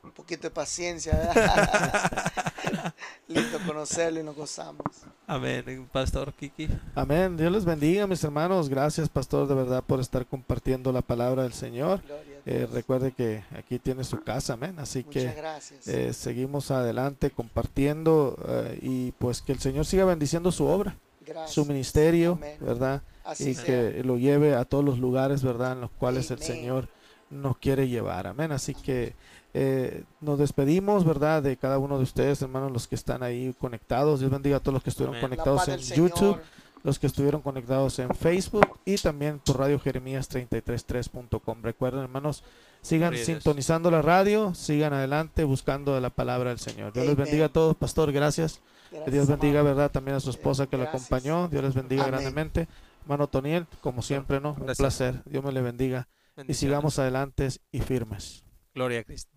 un poquito de paciencia. Lindo conocerlo y nos gozamos. Amén, Pastor Kiki. Amén. Dios les bendiga, mis hermanos. Gracias, Pastor, de verdad, por estar compartiendo la palabra del Señor. Eh, recuerde que aquí tiene su casa, amén. Así que eh, seguimos adelante compartiendo eh, y pues que el Señor siga bendiciendo su obra, su ministerio, ¿verdad? y que lo lleve a todos los lugares, ¿verdad? En los cuales el Señor nos quiere llevar, amén. Así que eh, nos despedimos, ¿verdad? De cada uno de ustedes, hermanos, los que están ahí conectados. Dios bendiga a todos los que estuvieron conectados en YouTube, los que estuvieron conectados en Facebook y también por Radio Jeremías 333.com. Recuerden, hermanos, sigan sintonizando la radio, sigan adelante buscando la palabra del Señor. Dios les bendiga a todos, pastor, gracias. que Dios bendiga, ¿verdad? También a su esposa que lo acompañó. Dios les bendiga grandemente. Hermano Toniel, como siempre, ¿no? Un placer. Dios me le bendiga. Y sigamos adelante y firmes. Gloria a Cristo.